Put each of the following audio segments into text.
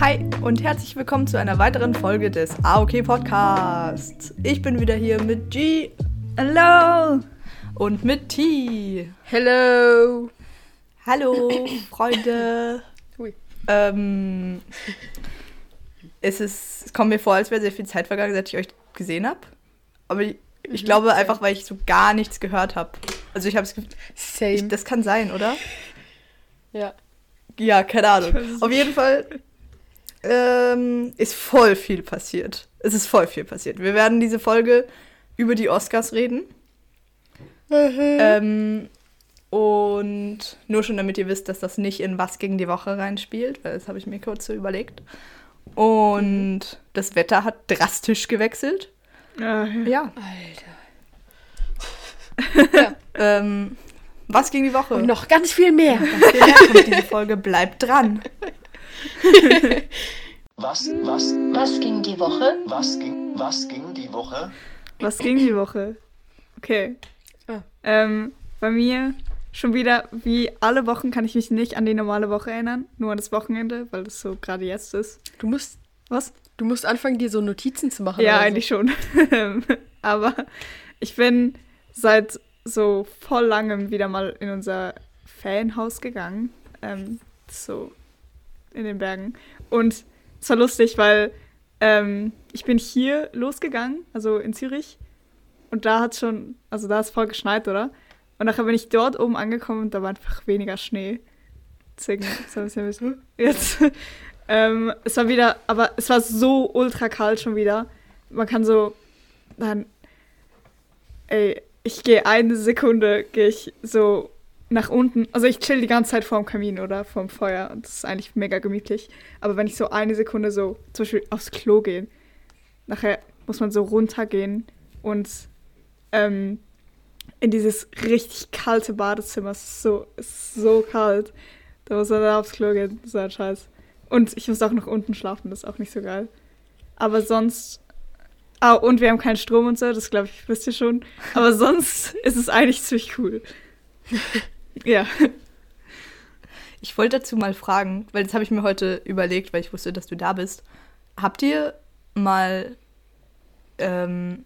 Hi und herzlich willkommen zu einer weiteren Folge des AOK Podcasts. Ich bin wieder hier mit G. Hello! Und mit T. Hello! Hallo, Freunde. Hui. Ähm, es, ist, es kommt mir vor, als wäre sehr viel Zeit vergangen, seit ich euch gesehen habe. Aber ich, ich Mhm, glaube einfach, weil ich so gar nichts gehört habe. Also ich habe es das kann sein, oder? ja. Ja, keine Ahnung. Auf jeden Fall ähm, ist voll viel passiert. Es ist voll viel passiert. Wir werden diese Folge über die Oscars reden. Ähm, und nur schon damit ihr wisst, dass das nicht in Was gegen die Woche reinspielt, weil das habe ich mir kurz so überlegt. Und das Wetter hat drastisch gewechselt. Ja. Alter. ja. Ähm, was gegen die Woche? Und noch ganz viel mehr. Ganz viel mehr kommt diese Folge. Bleibt dran. Was, was, Was ging die Woche? was ging, was ging die Woche? Was ging die Woche? Okay. Ah. Ähm, bei mir schon wieder, wie alle Wochen, kann ich mich nicht an die normale Woche erinnern. Nur an das Wochenende, weil das so gerade jetzt ist. Du musst, Was? du musst anfangen, dir so Notizen zu machen. Ja, oder eigentlich schon. Aber ich bin seit so voll langem wieder mal in unser Ferienhaus gegangen. Ähm, so in den Bergen. Und es war lustig, weil ähm, ich bin hier losgegangen, also in Zürich. Und da hat schon, also da ist voll geschneit, oder? Und nachher bin ich dort oben angekommen und da war einfach weniger Schnee. Deswegen ist ein bisschen so. Jetzt. ähm, es war wieder, aber es war so ultra kalt schon wieder. Man kann so. Dann. Ey, ich gehe eine Sekunde, gehe ich so nach unten. Also ich chill die ganze Zeit vorm Kamin oder vorm Feuer und das ist eigentlich mega gemütlich. Aber wenn ich so eine Sekunde so zum Beispiel aufs Klo gehe, nachher muss man so runtergehen und ähm, in dieses richtig kalte Badezimmer. Es ist so, ist so kalt. Da muss man aufs Klo gehen. Das ist ein Scheiß. Und ich muss auch noch unten schlafen, das ist auch nicht so geil. Aber sonst. Ah, und wir haben keinen Strom und so, das glaube ich, wisst ihr schon. Aber sonst ist es eigentlich ziemlich cool. ja. Ich wollte dazu mal fragen, weil das habe ich mir heute überlegt, weil ich wusste, dass du da bist. Habt ihr mal, ähm,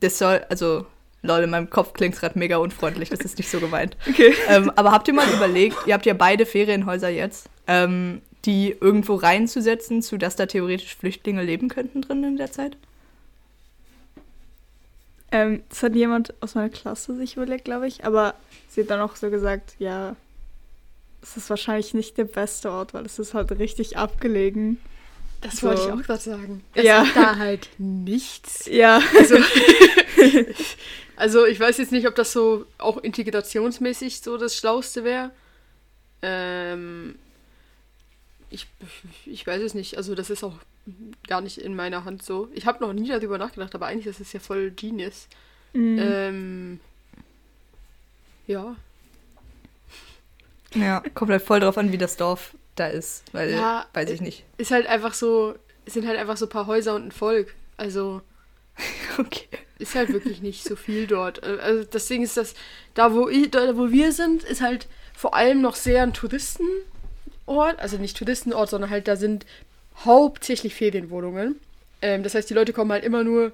das soll, also, lol, in meinem Kopf klingt es gerade mega unfreundlich, das ist nicht so gemeint. Okay. ähm, aber habt ihr mal überlegt, ihr habt ja beide Ferienhäuser jetzt, ähm, die irgendwo reinzusetzen, zu dass da theoretisch Flüchtlinge leben könnten drin in der Zeit? Ähm, das hat jemand aus meiner Klasse sich überlegt, glaube ich. Aber sie hat dann auch so gesagt, ja, es ist wahrscheinlich nicht der beste Ort, weil es ist halt richtig abgelegen. Das So. wollte ich auch gerade sagen. Es Ja. ist da halt nichts. Ja. Also, also ich weiß jetzt nicht, ob das so auch integrationsmäßig so das Schlauste wäre. Ähm, ich, ich weiß es nicht. Also das ist auch gar nicht in meiner Hand so. Ich habe noch nie darüber nachgedacht, aber eigentlich ist es ja voll genius. Mhm. Ähm, ja. Ja, kommt halt voll drauf an, wie das Dorf da ist, weil, Ja, weiß ich nicht. Ist halt einfach so, es sind halt einfach so ein paar Häuser und ein Volk. Also Okay. ist halt wirklich nicht so viel dort. Äh, Also das Ding ist, dass da wo, ich, da, wo wir sind, ist halt vor allem noch sehr ein Touristenort. Also nicht Touristenort, sondern halt da sind hauptsächlich Ferienwohnungen. Ähm, das heißt, die Leute kommen halt immer nur.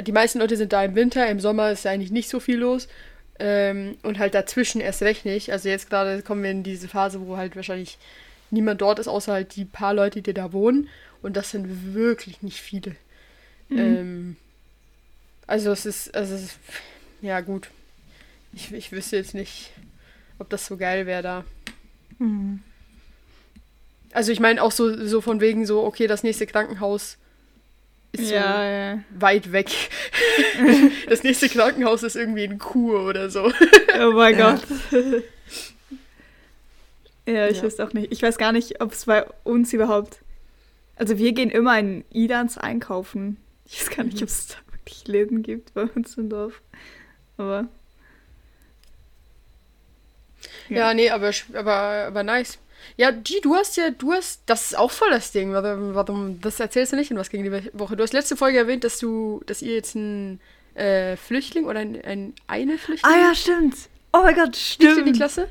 Die meisten Leute sind da im Winter, im Sommer ist da eigentlich nicht so viel los. Ähm, und halt dazwischen erst recht nicht. Also jetzt gerade kommen wir in diese Phase, wo halt wahrscheinlich niemand dort ist, außer halt die paar Leute, die da wohnen. Und das sind wirklich nicht viele. Ähm, also es ist, also es ist, ja gut. Ich, ich wüsste jetzt nicht, ob das so geil wäre da. Mhm. Also ich meine auch so, so von wegen so, okay, das nächste Krankenhaus ist ja, ja. so weit weg. das nächste Krankenhaus ist irgendwie in Kur oder so. Oh mein Ja. Gott. ja, ich Ja. weiß auch nicht. Ich weiß gar nicht, ob es bei uns überhaupt. Also wir gehen immer in Idans einkaufen. Ich weiß gar nicht, ob es da wirklich Läden gibt bei uns im Dorf. Aber. Ja, nee, aber, aber, aber nice. Ja, G, du hast ja, du hast, das ist auch voll das Ding. Warum, warum das erzählst du nicht in was gegen die Woche? Du hast letzte Folge erwähnt, dass du, dass ihr jetzt ein äh, Flüchtling oder ein, ein eine Flüchtling Ah ja, stimmt. Oh mein Gott, nicht in die stimmt. Klasse?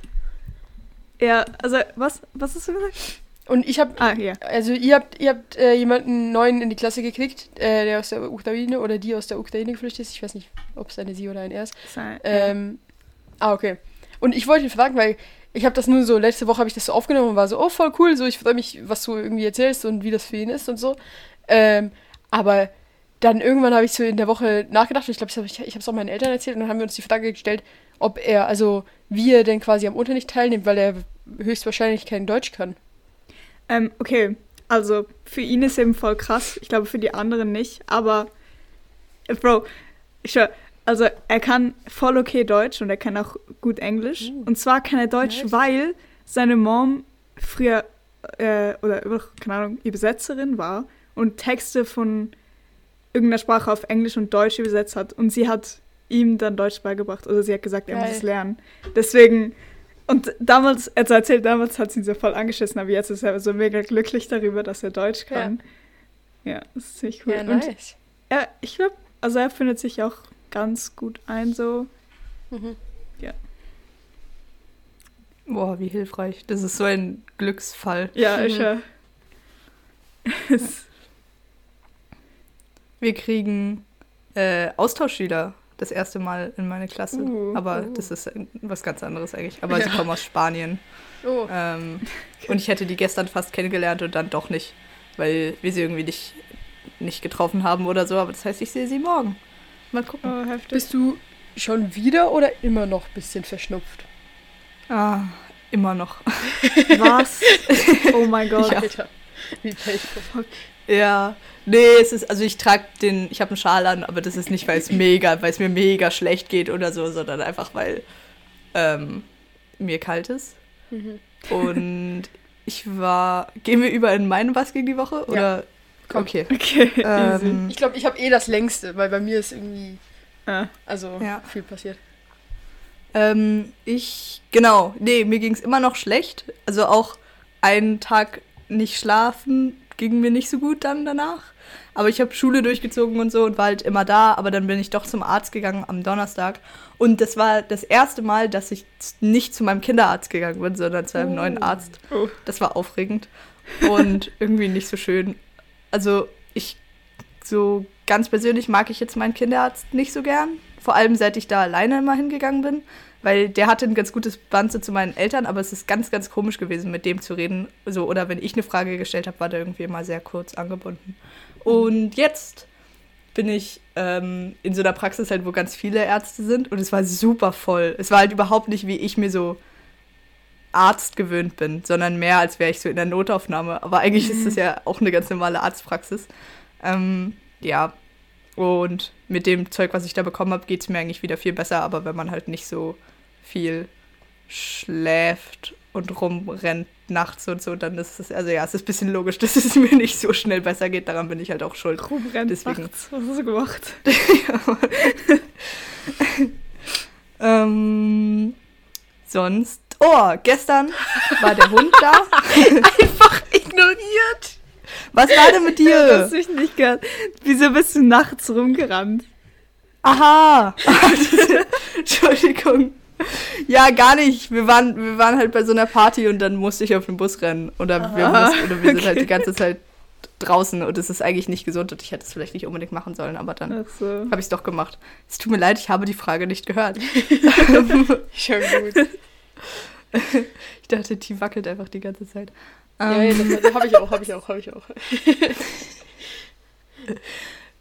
Ja, also was, was hast du gesagt? Und ich habe, Ah, ja. also ihr habt, ihr habt äh, jemanden neuen in die Klasse gekriegt, äh, der aus der Ukraine oder die aus der Ukraine geflüchtet ist. Ich weiß nicht, ob es eine sie oder ein er ist. Sein- Ähm, ah, okay. Und ich wollte ihn fragen, weil ich habe das nur so, letzte Woche habe ich das so aufgenommen und war so, oh, voll cool, so, ich freue mich, was du irgendwie erzählst und wie das für ihn ist und so. Ähm, aber dann irgendwann habe ich so in der Woche nachgedacht und ich glaube, ich, habe es auch meinen Eltern erzählt und dann haben wir uns die Frage gestellt, ob er, also wie er denn quasi am Unterricht teilnimmt, weil er höchstwahrscheinlich kein Deutsch kann. Ähm, okay, also für ihn ist eben voll krass. Ich glaube für die anderen nicht. Aber, äh, Bro, ich schwör, also er kann voll okay Deutsch und er kann auch gut Englisch. Uh, und zwar kann er Deutsch, nice. weil seine Mom früher, äh, oder keine Ahnung, Übersetzerin war und Texte von irgendeiner Sprache auf Englisch und Deutsch übersetzt hat. Und sie hat ihm dann Deutsch beigebracht. Oder sie hat gesagt, er muss Geil. es lernen. Deswegen, und damals, er hat erzählt, damals hat sie ihn so voll angeschissen, aber jetzt ist er so mega glücklich darüber, dass er Deutsch kann. Ja, das ist ziemlich cool. Ja, Und nice. er, ich glaube, also er findet sich auch ganz gut ein, so. Mhm. Boah, wie hilfreich. Das ist so ein Glücksfall. Ja, Mhm. ich es- Wir kriegen äh, Austauschschüler das erste Mal in meine Klasse. Uh, Aber uh. das ist was ganz anderes eigentlich. Aber sie Ja. kommen aus Spanien. Oh, Ähm, und ich hätte die gestern fast kennengelernt und dann doch nicht, weil wir sie irgendwie nicht, nicht getroffen haben oder so. Aber das heißt, ich sehe sie morgen. Mal gucken. oh, heftig. bist du schon wieder oder immer noch ein bisschen verschnupft? Ah, immer noch. Was? Oh mein Gott. Ja. Alter, wie painful. Ja, nee, es ist, also ich trage den, ich habe einen Schal an, aber das ist nicht, weil es mega, weil es mir mega schlecht geht oder so, sondern einfach, weil ähm, mir kalt ist. Mhm. Und ich war, gehen wir über in meinen Was gegen die Woche? Oder? Okay. Okay. Ähm, Ich glaube, ich habe eh das längste, weil bei mir ist irgendwie, Ah, also Ja. viel passiert. Ähm, ich, genau, nee, mir ging es immer noch schlecht. Also auch einen Tag nicht schlafen ging mir nicht so gut dann danach. Aber ich habe Schule durchgezogen und so und war halt immer da. Aber dann bin ich doch zum Arzt gegangen am Donnerstag. Und das war das erste Mal, dass ich nicht zu meinem Kinderarzt gegangen bin, sondern zu einem Oh. neuen Arzt. Oh. Das war aufregend und irgendwie nicht so schön. Also ich so ganz persönlich mag ich jetzt meinen Kinderarzt nicht so gern. Vor allem seit ich da alleine immer hingegangen bin. Weil der hatte ein ganz gutes Band so zu meinen Eltern, aber es ist ganz, ganz komisch gewesen, mit dem zu reden. So, oder wenn ich eine Frage gestellt habe, war der irgendwie immer sehr kurz angebunden. Und jetzt bin ich ähm, in so einer Praxis halt, wo ganz viele Ärzte sind und es war super voll. Es war halt überhaupt nicht, wie ich mir so Arzt gewöhnt bin, sondern mehr, als wäre ich so in der Notaufnahme. Aber eigentlich ist das ja auch eine ganz normale Arztpraxis. Ähm, ja, und mit dem Zeug, was ich da bekommen habe, geht es mir eigentlich wieder viel besser. Aber wenn man halt nicht so viel schläft und rumrennt nachts und so, dann ist es, also ja, es ist ein bisschen logisch, dass es mir nicht so schnell besser geht. Daran bin ich halt auch schuld. rumrennen Deswegen. nachts. Was hast du gemacht? ähm, sonst. Oh, gestern war der Hund da. Einfach ignoriert. Was war denn mit Ja, das dir? ich nicht gern. Wieso bist du nachts rumgerannt? Aha. Entschuldigung. Ja, gar nicht. Wir waren, wir waren halt bei so einer Party und dann musste ich auf den Bus rennen. Oder wir, mussten, oder wir sind halt okay. die ganze Zeit draußen und es ist eigentlich nicht gesund und ich hätte es vielleicht nicht unbedingt machen sollen, aber dann so. habe ich es doch gemacht. Es tut mir leid, ich habe die Frage nicht gehört. Schon gut. Ich dachte, die wackelt einfach die ganze Zeit. Ja, Ähm, ja, das, das habe ich auch, habe ich auch, habe ich auch.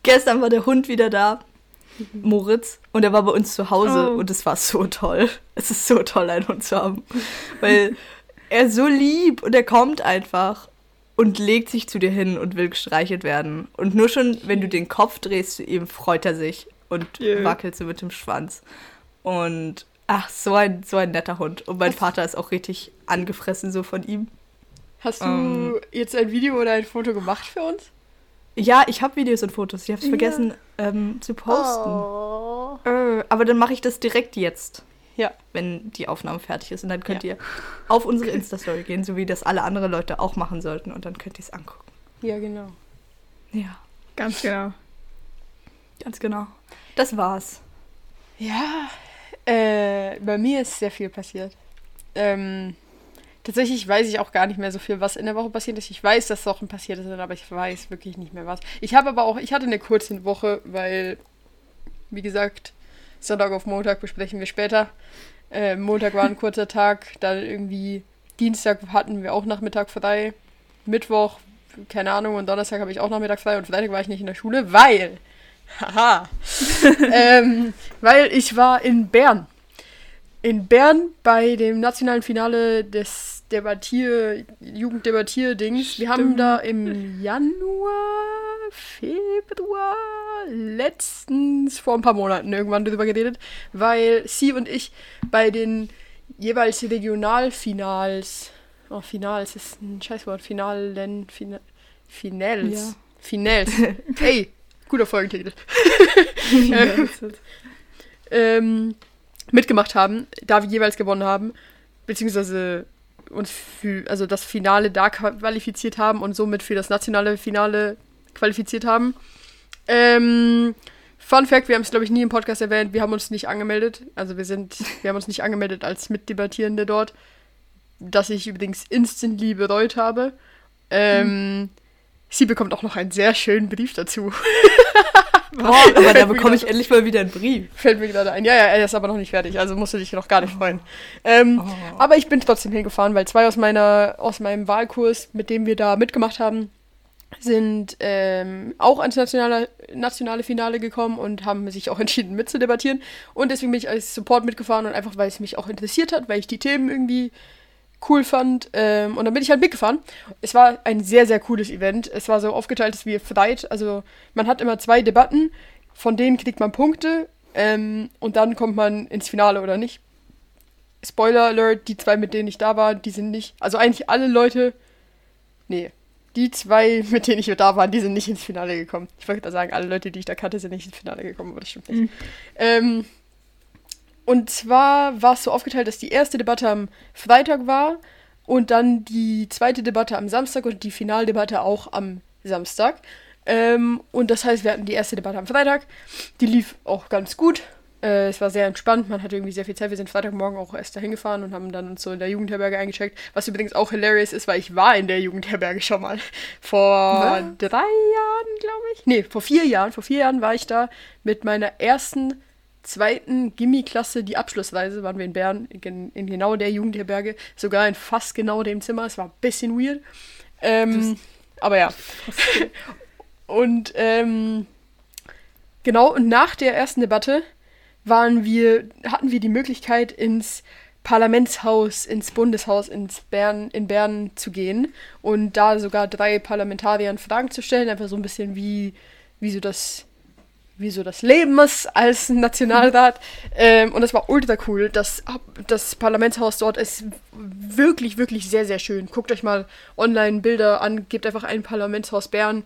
Gestern war der Hund wieder da, Moritz, und er war bei uns zu Hause Oh. und es war so toll. Es ist so toll, einen Hund zu haben. Weil er ist so lieb und er kommt einfach und legt sich zu dir hin und will gestreichelt werden. Und nur schon, wenn du den Kopf drehst zu ihm, freut er sich und Yeah. wackelt so mit dem Schwanz. Und ach, so ein, so ein netter Hund. Und mein Vater ist auch richtig angefressen so von ihm. Hast du Ähm. jetzt ein Video oder ein Foto gemacht für uns? Ja, ich habe Videos und Fotos. Ich habe es Ja. vergessen ähm, zu posten. Oh. Äh, aber dann mache ich das direkt jetzt. Ja. Wenn die Aufnahme fertig ist. Und dann könnt ihr auf unsere Insta-Story gehen, so wie das alle andere Leute auch machen sollten. Und dann könnt ihr es angucken. Ja, genau. Ja, Ganz genau. ganz genau. Das war's. Ja, äh, bei mir ist sehr viel passiert. Ähm, Tatsächlich weiß ich auch gar nicht mehr so viel, was in der Woche passiert ist. Ich weiß, dass Sachen passiert sind, aber ich weiß wirklich nicht mehr was. Ich habe aber auch, ich hatte eine kurze Woche, weil, wie gesagt, Sonntag auf Montag besprechen wir später. Äh, Montag war ein kurzer Tag, dann irgendwie Dienstag hatten wir auch Nachmittag frei. Mittwoch, keine Ahnung, und Donnerstag habe ich auch Nachmittag frei und Freitag war ich nicht in der Schule, weil, haha, ähm, weil ich war in Bern. In Bern bei dem nationalen Finale des Debattier, Jugenddebattier-Dings. Wir haben da im Januar, Februar, letztens vor ein paar Monaten irgendwann drüber geredet, weil sie und ich bei den jeweils Regionalfinals, oh, Finals ist ein Scheißwort, Finalen, Fina, Finals, Ja. Finals, ey, guter Folgentitel, ähm, mitgemacht haben, da wir jeweils gewonnen haben, beziehungsweise uns für, also das Finale da qualifiziert haben und somit für das nationale Finale qualifiziert haben. Ähm, Fun Fact, wir haben es glaube ich nie im Podcast erwähnt, wir haben uns nicht angemeldet, also wir sind, wir haben uns nicht angemeldet als Mitdebattierende dort, das ich übrigens instantly bereut habe. Ähm, Sie bekommt auch noch einen sehr schönen Brief dazu. Oh, aber da bekomme ich endlich mal wieder einen Brief. Fällt mir gerade ein. Ja, ja, er ist aber noch nicht fertig, also musst du dich noch gar nicht freuen. Ähm, Oh. Aber ich bin trotzdem hingefahren, weil zwei aus meiner, aus meinem Wahlkurs, mit dem wir da mitgemacht haben, sind ähm, auch ans nationale, nationale Finale gekommen und haben sich auch entschieden mitzudebattieren. Und deswegen bin ich als Support mitgefahren und einfach, weil es mich auch interessiert hat, weil ich die Themen irgendwie cool fand. Ähm, und dann bin ich halt mitgefahren. Es war ein sehr, sehr cooles Event. Es war so aufgeteilt, dass wir Fright, also man hat immer zwei Debatten, von denen kriegt man Punkte ähm, und dann kommt man ins Finale oder nicht. Spoiler Alert, die zwei, mit denen ich da war, die sind nicht, also eigentlich alle Leute, nee, die zwei, mit denen ich da war, die sind nicht ins Finale gekommen. Ich wollte da sagen, alle Leute, die ich da kannte, sind nicht ins Finale gekommen, aber das stimmt nicht. Ähm, und zwar war es so aufgeteilt, dass die erste Debatte am Freitag war und dann die zweite Debatte am Samstag und die Finaldebatte auch am Samstag. Ähm, und das heißt, wir hatten die erste Debatte am Freitag. Die lief auch ganz gut. Äh, es war sehr entspannt. Man hatte irgendwie sehr viel Zeit. Wir sind Freitagmorgen auch erst dahin gefahren und haben dann uns so in der Jugendherberge eingecheckt. Was übrigens auch hilarious ist, weil ich war in der Jugendherberge schon mal. Vor Was? drei Jahren, glaube ich. Nee, vor vier Jahren. Vor vier Jahren war ich da mit meiner ersten zweiten Gimmi-Klasse, die Abschlussreise, waren wir in Bern, in, in genau der Jugendherberge, sogar in fast genau dem Zimmer. Es war ein bisschen weird. Ähm, aber ja. und ähm, genau, und nach der ersten Debatte waren wir, hatten wir die Möglichkeit, ins Parlamentshaus, ins Bundeshaus ins Bern, in Bern zu gehen und da sogar drei Parlamentariern Fragen zu stellen, einfach so ein bisschen wie, wie so das wie so das Leben ist als Nationalrat. Ähm, und das war ultra cool. Das, das Parlamentshaus dort ist wirklich, wirklich sehr, sehr schön. Guckt euch mal online Bilder an, gebt einfach ein Parlamentshaus Bern.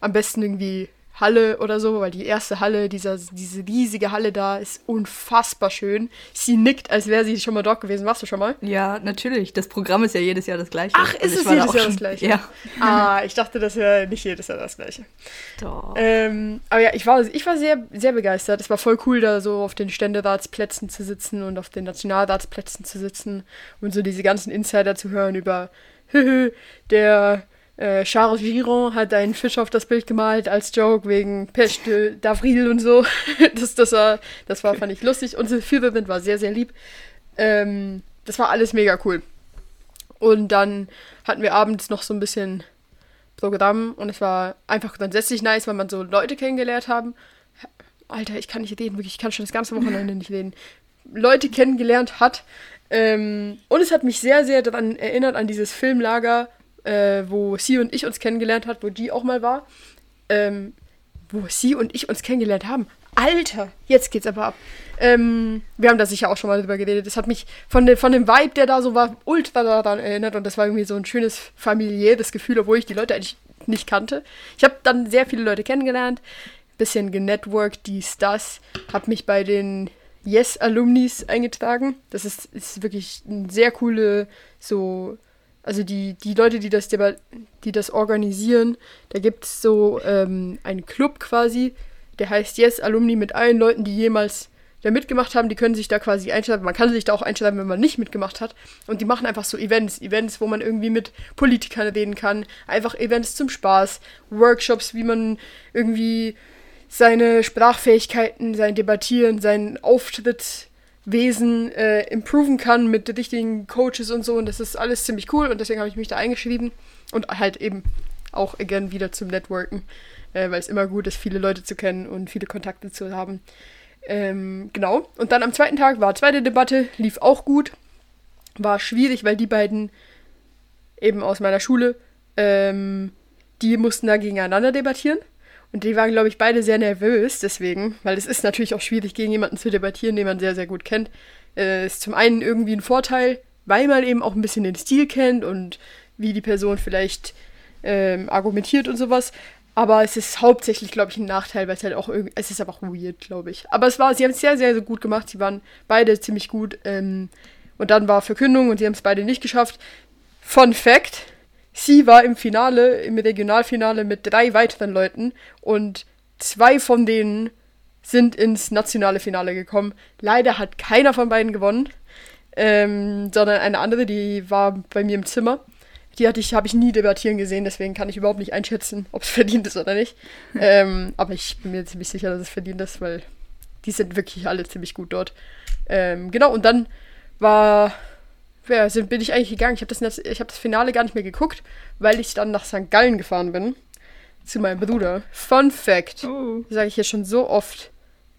Am besten irgendwie Halle oder so, weil die erste Halle, dieser, diese riesige Halle da, ist unfassbar schön. Sie nickt, als wäre sie schon mal dort gewesen. Warst du schon mal? Ja, natürlich. Das Programm ist ja jedes Jahr das gleiche. Ach, ist es jedes Jahr schon- das gleiche? Ja. Ah, ich dachte, das wäre nicht jedes Jahr das gleiche. Doch. Ähm, aber ja, ich war, ich war sehr, sehr begeistert. Es war voll cool, da so auf den Ständeratsplätzen zu sitzen und auf den Nationalratsplätzen zu sitzen und so diese ganzen Insider zu hören über der äh, Charles Giron hat einen Fisch auf das Bild gemalt als Joke wegen Peste d'Avril und so. das, das, war, das war, fand ich lustig. Unsere Führerin war sehr, sehr lieb. Ähm, das war alles mega cool. Und dann hatten wir abends noch so ein bisschen Programm und es war einfach grundsätzlich nice, weil man so Leute kennengelernt haben. Alter, ich kann nicht reden, wirklich, ich kann schon das ganze Wochenende nicht reden. Leute kennengelernt hat. Ähm, und es hat mich sehr, sehr daran erinnert, an dieses Filmlager, äh, wo sie und ich uns kennengelernt hat, wo die auch mal war. Ähm, wo sie und ich uns kennengelernt haben. Alter, jetzt geht's aber ab. Ähm, wir haben da sicher auch schon mal drüber geredet. Das hat mich von, de, von dem Vibe, der da so war, ultra daran erinnert. Und das war irgendwie so ein schönes familiäres Gefühl, obwohl ich die Leute eigentlich nicht kannte. Ich habe dann sehr viele Leute kennengelernt, bisschen genetworked, dies, das. Hab mich bei den Yes-Alumnis eingetragen. Das ist, ist wirklich eine sehr coole, so, also die, die Leute, die das, die das organisieren, da gibt es so ähm, einen Club quasi, der heißt Yes Alumni mit allen Leuten, die jemals da mitgemacht haben, die können sich da quasi einschreiben. Man kann sich da auch einschreiben, wenn man nicht mitgemacht hat. Und die machen einfach so Events, Events, wo man irgendwie mit Politikern reden kann. Einfach Events zum Spaß, Workshops, wie man irgendwie seine Sprachfähigkeiten, sein Debattieren, sein Auftrittswesen äh, improven kann mit richtigen Coaches und so. Und das ist alles ziemlich cool und deswegen habe ich mich da eingeschrieben. Und halt eben auch again wieder zum Networken, äh, weil es immer gut ist, viele Leute zu kennen und viele Kontakte zu haben. Ähm, genau. Und dann am zweiten Tag war zweite Debatte, lief auch gut. War schwierig, weil die beiden eben aus meiner Schule, ähm, die mussten da gegeneinander debattieren. Und die waren, glaube ich, beide sehr nervös deswegen, weil es ist natürlich auch schwierig, gegen jemanden zu debattieren, den man sehr, sehr gut kennt. Äh, ist zum einen irgendwie ein Vorteil, weil man eben auch ein bisschen den Stil kennt und wie die Person vielleicht ähm, argumentiert und sowas. Aber es ist hauptsächlich, glaube ich, ein Nachteil, weil es halt auch irgendwie, es ist einfach weird, glaube ich. Aber es war, sie haben es sehr, sehr, sehr gut gemacht. Sie waren beide ziemlich gut. Ähm, und dann war Verkündung und sie haben es beide nicht geschafft. Fun Fact: Sie war im Finale, im Regionalfinale mit drei weiteren Leuten und zwei von denen sind ins nationale Finale gekommen. Leider hat keiner von beiden gewonnen, ähm, sondern eine andere, die war bei mir im Zimmer. Die hatte ich, habe ich nie debattieren gesehen, deswegen kann ich überhaupt nicht einschätzen, ob es verdient ist oder nicht. ähm, aber ich bin mir ziemlich sicher, dass es verdient ist, weil die sind wirklich alle ziemlich gut dort. Ähm, genau, und dann war, ja, sind, bin ich eigentlich gegangen. Ich habe das, hab das Finale gar nicht mehr geguckt, weil ich dann nach St. Gallen gefahren bin. Zu meinem Bruder. Fun Fact. Oh. Sage ich hier schon so oft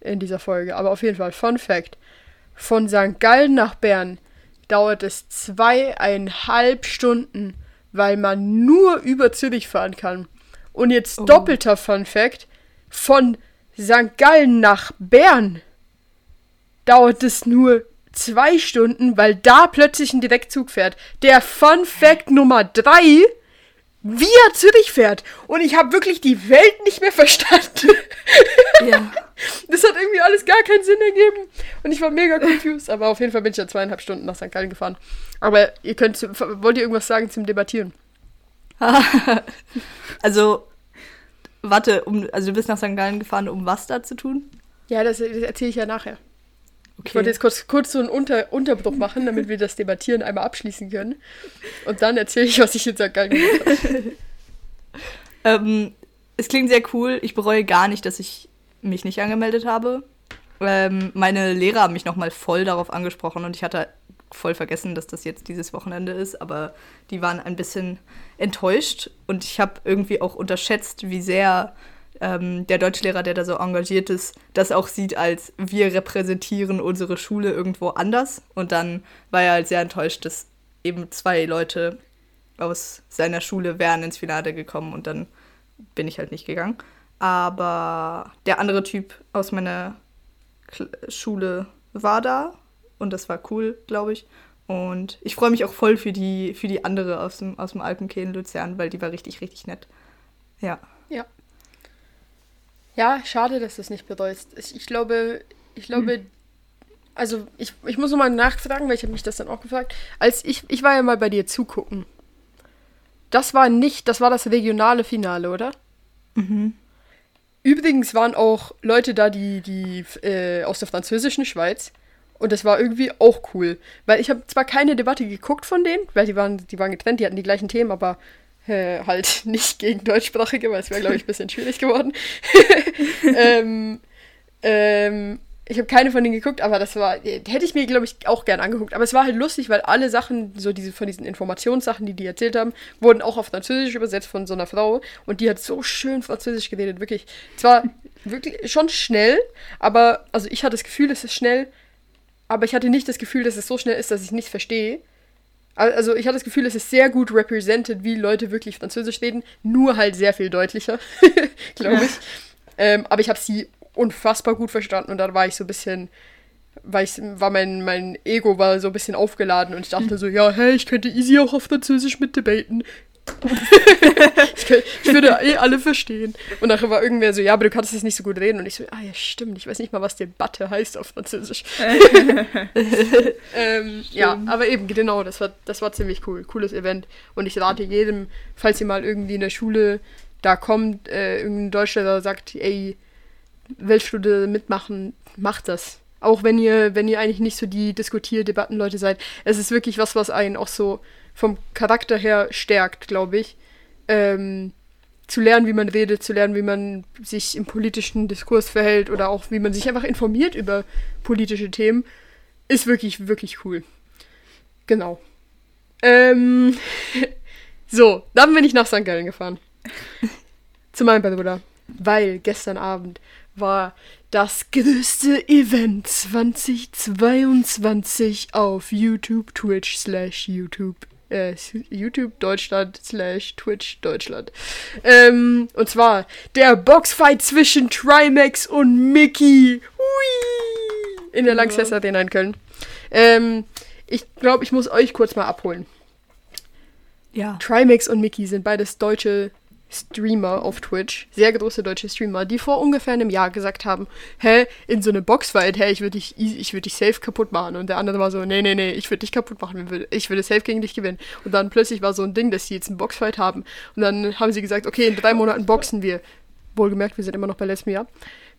in dieser Folge. Aber auf jeden Fall, Fun Fact. Von St. Gallen nach Bern dauert es zweieinhalb Stunden weil man nur über Zürich fahren kann. Und jetzt Oh. doppelter Fun Fact: von St. Gallen nach Bern dauert es nur zwei Stunden, weil da plötzlich ein Direktzug fährt. Der Fun Fact Nummer drei, wie er Zürich fährt. Und ich habe wirklich die Welt nicht mehr verstanden. Ja. Das hat irgendwie alles gar keinen Sinn ergeben. Und ich war mega confused. Aber auf jeden Fall bin ich ja zweieinhalb Stunden nach St. Gallen gefahren. Aber ihr könnt, wollt ihr irgendwas sagen zum Debattieren? also, warte, um, also du bist nach St. Gallen gefahren, um was da zu tun? Ja, das, das erzähle ich ja nachher. Okay. Ich wollte jetzt kurz, kurz so einen Unter, Unterbruch machen, damit wir das Debattieren einmal abschließen können. Und dann erzähle ich, was ich. Gallen gemacht habe. Ähm, es klingt sehr cool. Ich bereue gar nicht, dass ich mich nicht angemeldet habe. Ähm, meine Lehrer haben mich nochmal voll darauf angesprochen und ich hatte voll vergessen, dass das jetzt dieses Wochenende ist, aber die waren ein bisschen enttäuscht und ich habe irgendwie auch unterschätzt, wie sehr ähm, der Deutschlehrer, der da so engagiert ist, das auch sieht als wir repräsentieren unsere Schule irgendwo anders und dann war er halt sehr enttäuscht, dass eben zwei Leute aus seiner Schule wären ins Finale gekommen und dann bin ich halt nicht gegangen. Aber der andere Typ aus meiner Kl Schule war da und das war cool, glaube ich. Und ich freue mich auch voll für die, für die andere aus dem, aus dem Alpenkeh in Luzern, weil die war richtig, richtig nett. Ja. Ja. Schade, dass du es nicht bereust. Ich, glaube, ich glaube, also ich, ich muss nochmal nachfragen, weil ich habe mich das dann auch gefragt. Als ich, ich war ja mal bei dir zugucken. Das war nicht, das war das regionale Finale, oder? Mhm. Übrigens waren auch Leute da, die, die äh, aus der französischen Schweiz. Und das war irgendwie auch cool. Weil ich habe zwar keine Debatte geguckt von denen, weil die waren, die waren getrennt, die hatten die gleichen Themen, aber äh, halt nicht gegen Deutschsprachige, weil es wäre, glaube ich, ein bisschen schwierig geworden. ähm, ähm, ich habe keine von denen geguckt, aber das war, hätte ich mir, glaube ich, auch gern angeguckt. Aber es war halt lustig, weil alle Sachen, so diese von diesen Informationssachen, die die erzählt haben, wurden auch auf Französisch übersetzt von so einer Frau. Und die hat so schön Französisch geredet, wirklich. Zwar wirklich schon schnell, aber, also ich hatte das Gefühl, es ist schnell, aber ich hatte nicht das Gefühl, dass es so schnell ist, dass ich nichts verstehe. Also ich hatte das Gefühl, es ist sehr gut represented, wie Leute wirklich Französisch reden, nur halt sehr viel deutlicher, glaube ich. Ähm, aber ich habe sie unfassbar gut verstanden und dann war ich so ein bisschen, weil ich, war mein, mein Ego war so ein bisschen aufgeladen und ich dachte so, ja, hey, ich könnte easy auch auf Französisch mitdebaten. ich, könnt, ich würde eh alle verstehen. Und nachher war irgendwer so, ja, aber du kannst jetzt nicht so gut reden. Und ich so, ah ja, stimmt, ich weiß nicht mal, was Debatte heißt auf Französisch. ähm, ja, aber eben, genau, das war, das war ziemlich cool. Cooles Event. Und ich rate jedem, falls ihr mal irgendwie in der Schule da kommt, äh, irgendein Deutscher, der sagt, ey, da mitmachen, macht das. Auch wenn ihr, wenn ihr eigentlich nicht so die Diskutier-Debatten-Leute seid. Es ist wirklich was, was einen auch so vom Charakter her stärkt, glaube ich. Ähm, zu lernen, wie man redet, zu lernen, wie man sich im politischen Diskurs verhält oder auch wie man sich einfach informiert über politische Themen, ist wirklich, wirklich cool. Genau. Ähm, so, dann bin ich nach St. Gallen gefahren. Zu meinem Bruder. Weil gestern Abend war das größte Event 2022 auf YouTube, Twitch, slash YouTube, äh, YouTube Deutschland, slash Twitch Deutschland. Ähm, und zwar der Boxfight zwischen Trimax und Mickey. Hui! In der Lanxess Arena in Köln. Ähm, ich glaube, ich muss euch kurz mal abholen. Ja. Trimax und Mickey sind beides deutsche Streamer auf Twitch, sehr große deutsche Streamer, die vor ungefähr einem Jahr gesagt haben, hä, in so eine Boxfight, hä, ich würde dich, ich würde dich safe kaputt machen. Und der andere war so, nee, nee, nee, ich würde dich kaputt machen, ich würde safe gegen dich gewinnen. Und dann plötzlich war so ein Ding, dass sie jetzt einen Boxfight haben. Und dann haben sie gesagt, okay, in drei Monaten boxen wir. Wohlgemerkt, wir sind immer noch bei letztem Jahr.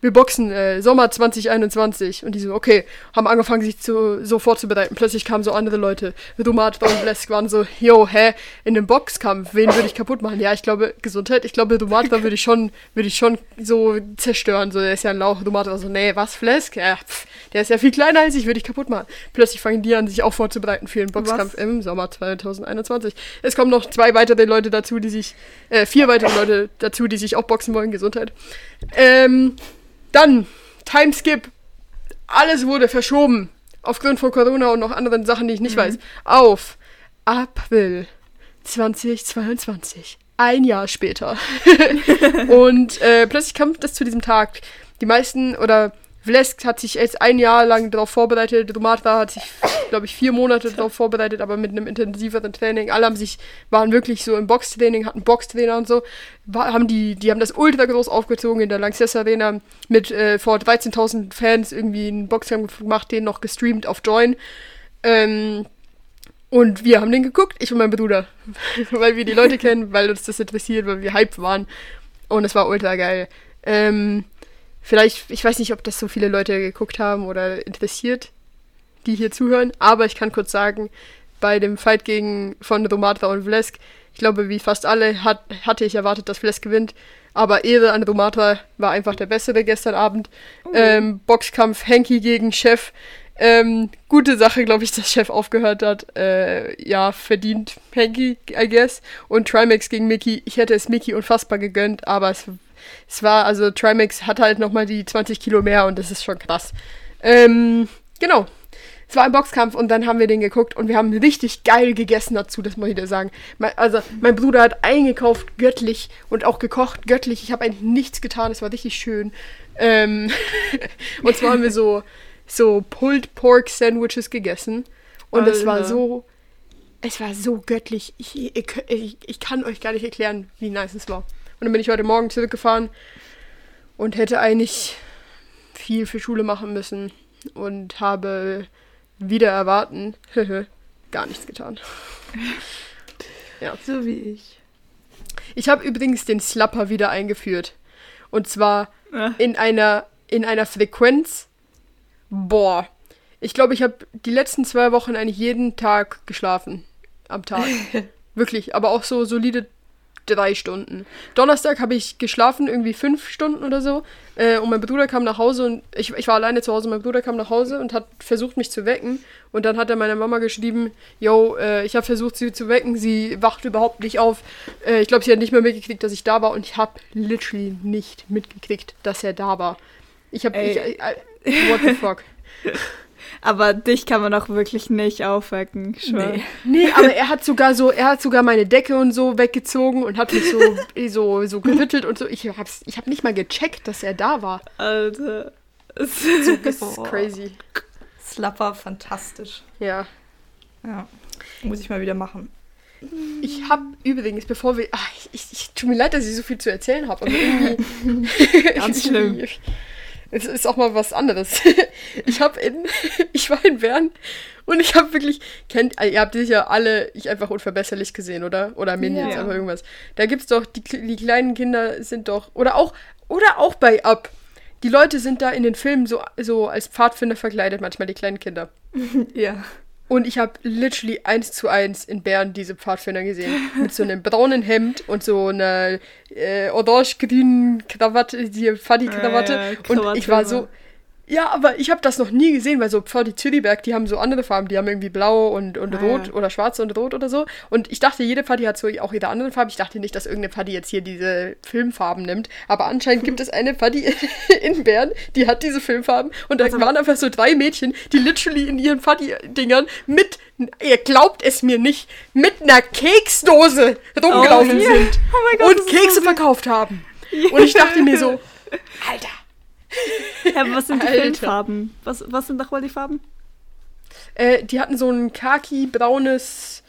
Wir boxen äh, Sommer 2021. Und die so, okay, haben angefangen, sich zu, so vorzubereiten. Plötzlich kamen so andere Leute. Rumat und Blesk waren so, yo, hä, in einem Boxkampf, wen würde ich kaputt machen? Ja, ich glaube, Gesundheit. Ich glaube, Rumat würde ich schon, würde ich schon so zerstören. So, der ist ja ein Lauch. Rumat war so, nee, was, Flesk? Ja, pff, der ist ja viel kleiner als ich, würde ich kaputt machen. Plötzlich fangen die an, sich auch vorzubereiten für den Boxkampf Was? im Sommer 2021. Es kommen noch zwei weitere Leute dazu, die sich, äh, vier weitere Leute dazu, die sich auch boxen wollen. Gesundheit. Ähm, dann, Timeskip. Alles wurde verschoben. Aufgrund von Corona und noch anderen Sachen, die ich nicht weiß. Auf April 2022. Ein Jahr später. und äh, plötzlich kam das zu diesem Tag. Die meisten, oder Vlesk hat sich jetzt ein Jahr lang darauf vorbereitet. Romatra hat sich, glaube ich, vier Monate darauf vorbereitet, aber mit einem intensiveren Training. Alle haben sich, waren wirklich so im Boxtraining, hatten Boxtrainer und so. War, haben die, die haben das ultra groß aufgezogen in der Lanxess Arena mit äh, vor 13.000 Fans irgendwie einen Boxkampf gemacht, den noch gestreamt auf Join. Ähm, und wir haben den geguckt, ich und mein Bruder. weil wir die Leute kennen, weil uns das interessiert, weil wir hype waren. Und es war ultra geil. Ähm, vielleicht, ich weiß nicht, ob das so viele Leute geguckt haben oder interessiert, die hier zuhören, aber ich kann kurz sagen, bei dem Fight gegen von Romatra und Vlesk, ich glaube, wie fast alle hat, hatte ich erwartet, dass Vlesk gewinnt. Aber Ehre an Romatra war einfach der bessere gestern Abend. Ähm, Boxkampf Henki gegen Chef. Ähm, gute Sache, glaube ich, dass Chef aufgehört hat. Äh, ja, verdient Henki, I guess. Und Trimax gegen Mickey. Ich hätte es Mickey unfassbar gegönnt, aber es, es war, also Trimax hat halt nochmal die 20 Kilo mehr und das ist schon krass. Ähm, genau. Es war ein Boxkampf und dann haben wir den geguckt und wir haben richtig geil gegessen dazu, das muss ich dir sagen. Also, mein Bruder hat eingekauft, göttlich und auch gekocht, göttlich. Ich habe eigentlich nichts getan, es war richtig schön. Ähm, und zwar haben wir so, so Pulled Pork Sandwiches gegessen und es war so, es war so göttlich. Ich, ich, ich, ich kann euch gar nicht erklären, wie nice es war. Und dann bin ich heute Morgen zurückgefahren und hätte eigentlich viel für Schule machen müssen und habe wieder erwarten gar nichts getan. So wie ich. Ich habe übrigens den Slapper wieder eingeführt. Und zwar Ja. in einer, in einer Frequenz. Boah. Ich glaube, ich habe die letzten zwei Wochen eigentlich jeden Tag geschlafen. Am Tag. Wirklich. Aber auch so solide drei Stunden. Donnerstag habe ich geschlafen, irgendwie fünf Stunden oder so. Äh, und mein Bruder kam nach Hause und ich, ich war alleine zu Hause. Mein Bruder kam nach Hause und hat versucht, mich zu wecken. Und dann hat er meiner Mama geschrieben: Yo, äh, ich habe versucht, sie zu wecken. Sie wacht überhaupt nicht auf. Äh, ich glaube, sie hat nicht mehr mitgekriegt, dass ich da war. Und ich habe literally nicht mitgekriegt, dass er da war. Ich habe. I, I, what the fuck? Aber dich kann man auch wirklich nicht aufwecken. Schwör. Nee. Nee, aber er hat sogar so, er hat sogar meine Decke und so weggezogen und hat mich so, so, so gerüttelt und so. Ich hab's, ich hab nicht mal gecheckt, dass er da war. Alter. Das ist Oh. crazy. Slapper, fantastisch. Ja. Ja. Muss ich mal wieder machen. Ich hab übrigens, bevor wir. Ach, ich, ich, ich tut mir leid, dass ich so viel zu erzählen habe, aber irgendwie. Ganz schlimm. Es ist auch mal was anderes. Ich habe in. Ich war in Bern und ich habe wirklich. Kennt, ihr habt sicher alle ich einfach unverbesserlich gesehen, oder? Oder Minions, Ja. einfach irgendwas. Da gibt's doch, die, die kleinen Kinder sind doch. Oder auch. Oder auch bei Up. die Leute sind da in den Filmen so, so als Pfadfinder verkleidet, manchmal die kleinen Kinder. Ja. Und ich habe literally eins zu eins in Bern diese Pfadfinder gesehen. Mit so einem braunen Hemd und so einer äh, orange-grünen Krawatte, die Fadi-Krawatte. Ja, ja, und ich war so. Ja, aber ich habe das noch nie gesehen, weil so Pfadi Zürichberg, die haben so andere Farben. Die haben irgendwie blau und, und Ah, rot ja. oder schwarz und rot oder so. Und ich dachte, jede Pfadi hat so auch ihre andere Farbe. Ich dachte nicht, dass irgendeine Pfadi jetzt hier diese Filmfarben nimmt. Aber anscheinend gibt es eine Pfadi in Bern, die hat diese Filmfarben. Und da Also- waren einfach so drei Mädchen, die literally in ihren Pfadi-Dingern mit, ihr glaubt es mir nicht, mit einer Keksdose rumgelaufen Oh, ja. sind. Oh mein Gott, und so Kekse süß. verkauft haben. Und ich dachte mir so, Alter. Ja, was sind die Alter. Filmfarben? Was, was sind nochmal die Farben? Äh, die hatten so ein khaki-braunes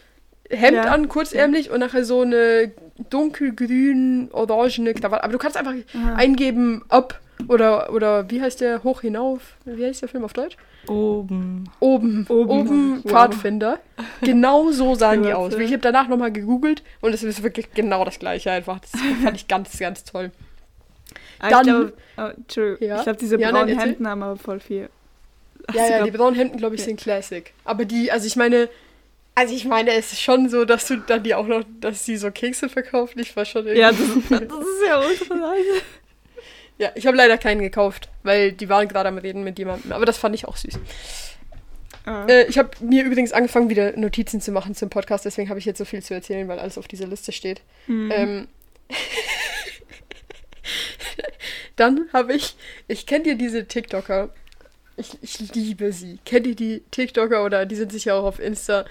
Hemd Ja. an, kurzärmlich, und nachher so eine dunkelgrün, orangene Krawatte. Aber du kannst einfach Aha. eingeben, ob oder, oder wie heißt der, hoch hinauf? Wie heißt der Film auf Deutsch? Oben. Oben, Oben. oben, Wow. Pfadfinder. Genau so sahen die aus. Ich habe danach nochmal gegoogelt und es ist wirklich genau das gleiche einfach. Das fand ich ganz, ganz toll. Ah, Dann- ich glaube, oh. Ja? Ich glaube, diese Ja, braunen. Hemden haben aber voll viel. Ja, sie ja, glaub- die braunen Hemden, glaube ich, sind Classic. Aber die, also ich meine, also ich meine, es ist schon so, dass du dann die auch noch, dass sie so Kekse verkaufen. Ich war schon irgendwie. Ja, das, das ist ja ultra leise. Ja, ich habe leider keinen gekauft, weil die waren gerade am Reden mit jemandem. Aber das fand ich auch süß. Ah. Äh, ich habe mir übrigens angefangen, wieder Notizen zu machen zum Podcast. Deswegen habe ich jetzt so viel zu erzählen, weil alles auf dieser Liste steht. Mhm. Ähm, dann habe ich, ich kenne dir diese TikToker. Ich, ich liebe sie. Kennt ihr die TikToker oder die sind sicher auch auf Insta,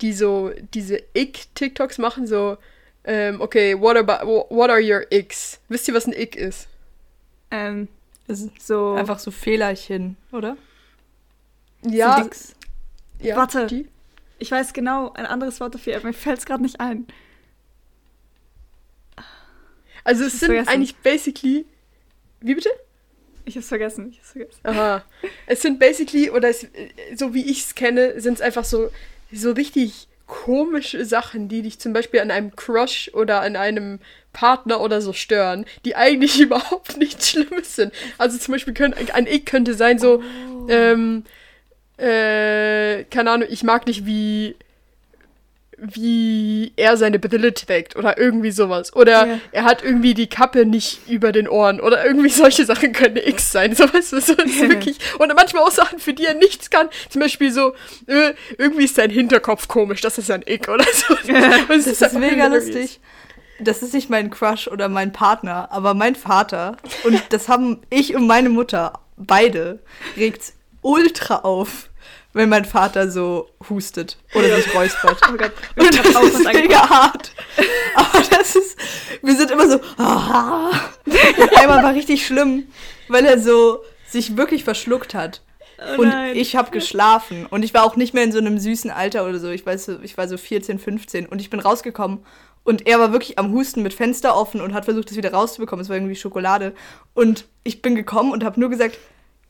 die so diese Ick-TikToks machen? So, ähm, okay, what, about, what are your Icks? Wisst ihr, was ein Ick ist? ähm, ist so. einfach so Fehlerchen, oder? Ja, So ja Warte. Die? Ich weiß genau ein anderes Wort dafür, aber mir fällt es gerade nicht ein. Also es sind vergessen. eigentlich basically. Wie bitte? Ich hab's vergessen. Ich hab's vergessen. Aha. Es sind basically, oder es, so wie ich es kenne, sind es einfach so, so richtig komische Sachen, die dich zum Beispiel an einem Crush oder an einem Partner oder so stören, die eigentlich überhaupt nichts Schlimmes sind. Also zum Beispiel können, ein Ich könnte sein so, ähm, äh, keine Ahnung, ich mag nicht, wie wie er seine Brille trägt oder irgendwie sowas. Oder Ja. er hat irgendwie die Kappe nicht über den Ohren oder irgendwie solche Sachen können X sein. Sowas ist so, ist wirklich. Und manchmal auch Sachen, für die er nichts kann. Zum Beispiel so, äh, irgendwie ist sein Hinterkopf komisch, das ist ein Ick oder so. Es Das ist einfach mega lustig. Das ist nicht mein Crush oder mein Partner, aber mein Vater. Und das haben ich und meine Mutter, beide, regt's ultra auf, wenn mein Vater so hustet oder sich räuspert. Oh Gott. Und das ist mega hart. Aber das ist, wir sind immer so, ah. Und einmal war richtig schlimm, weil er so sich wirklich verschluckt hat. Oh und nein. ich habe geschlafen. Und ich war auch nicht mehr in so einem süßen Alter oder so. Ich weiß, so- ich war so 14, 15. Und ich bin rausgekommen. Und er war wirklich am Husten mit Fenster offen und hat versucht, das wieder rauszubekommen. Es war irgendwie Schokolade. Und ich bin gekommen und habe nur gesagt,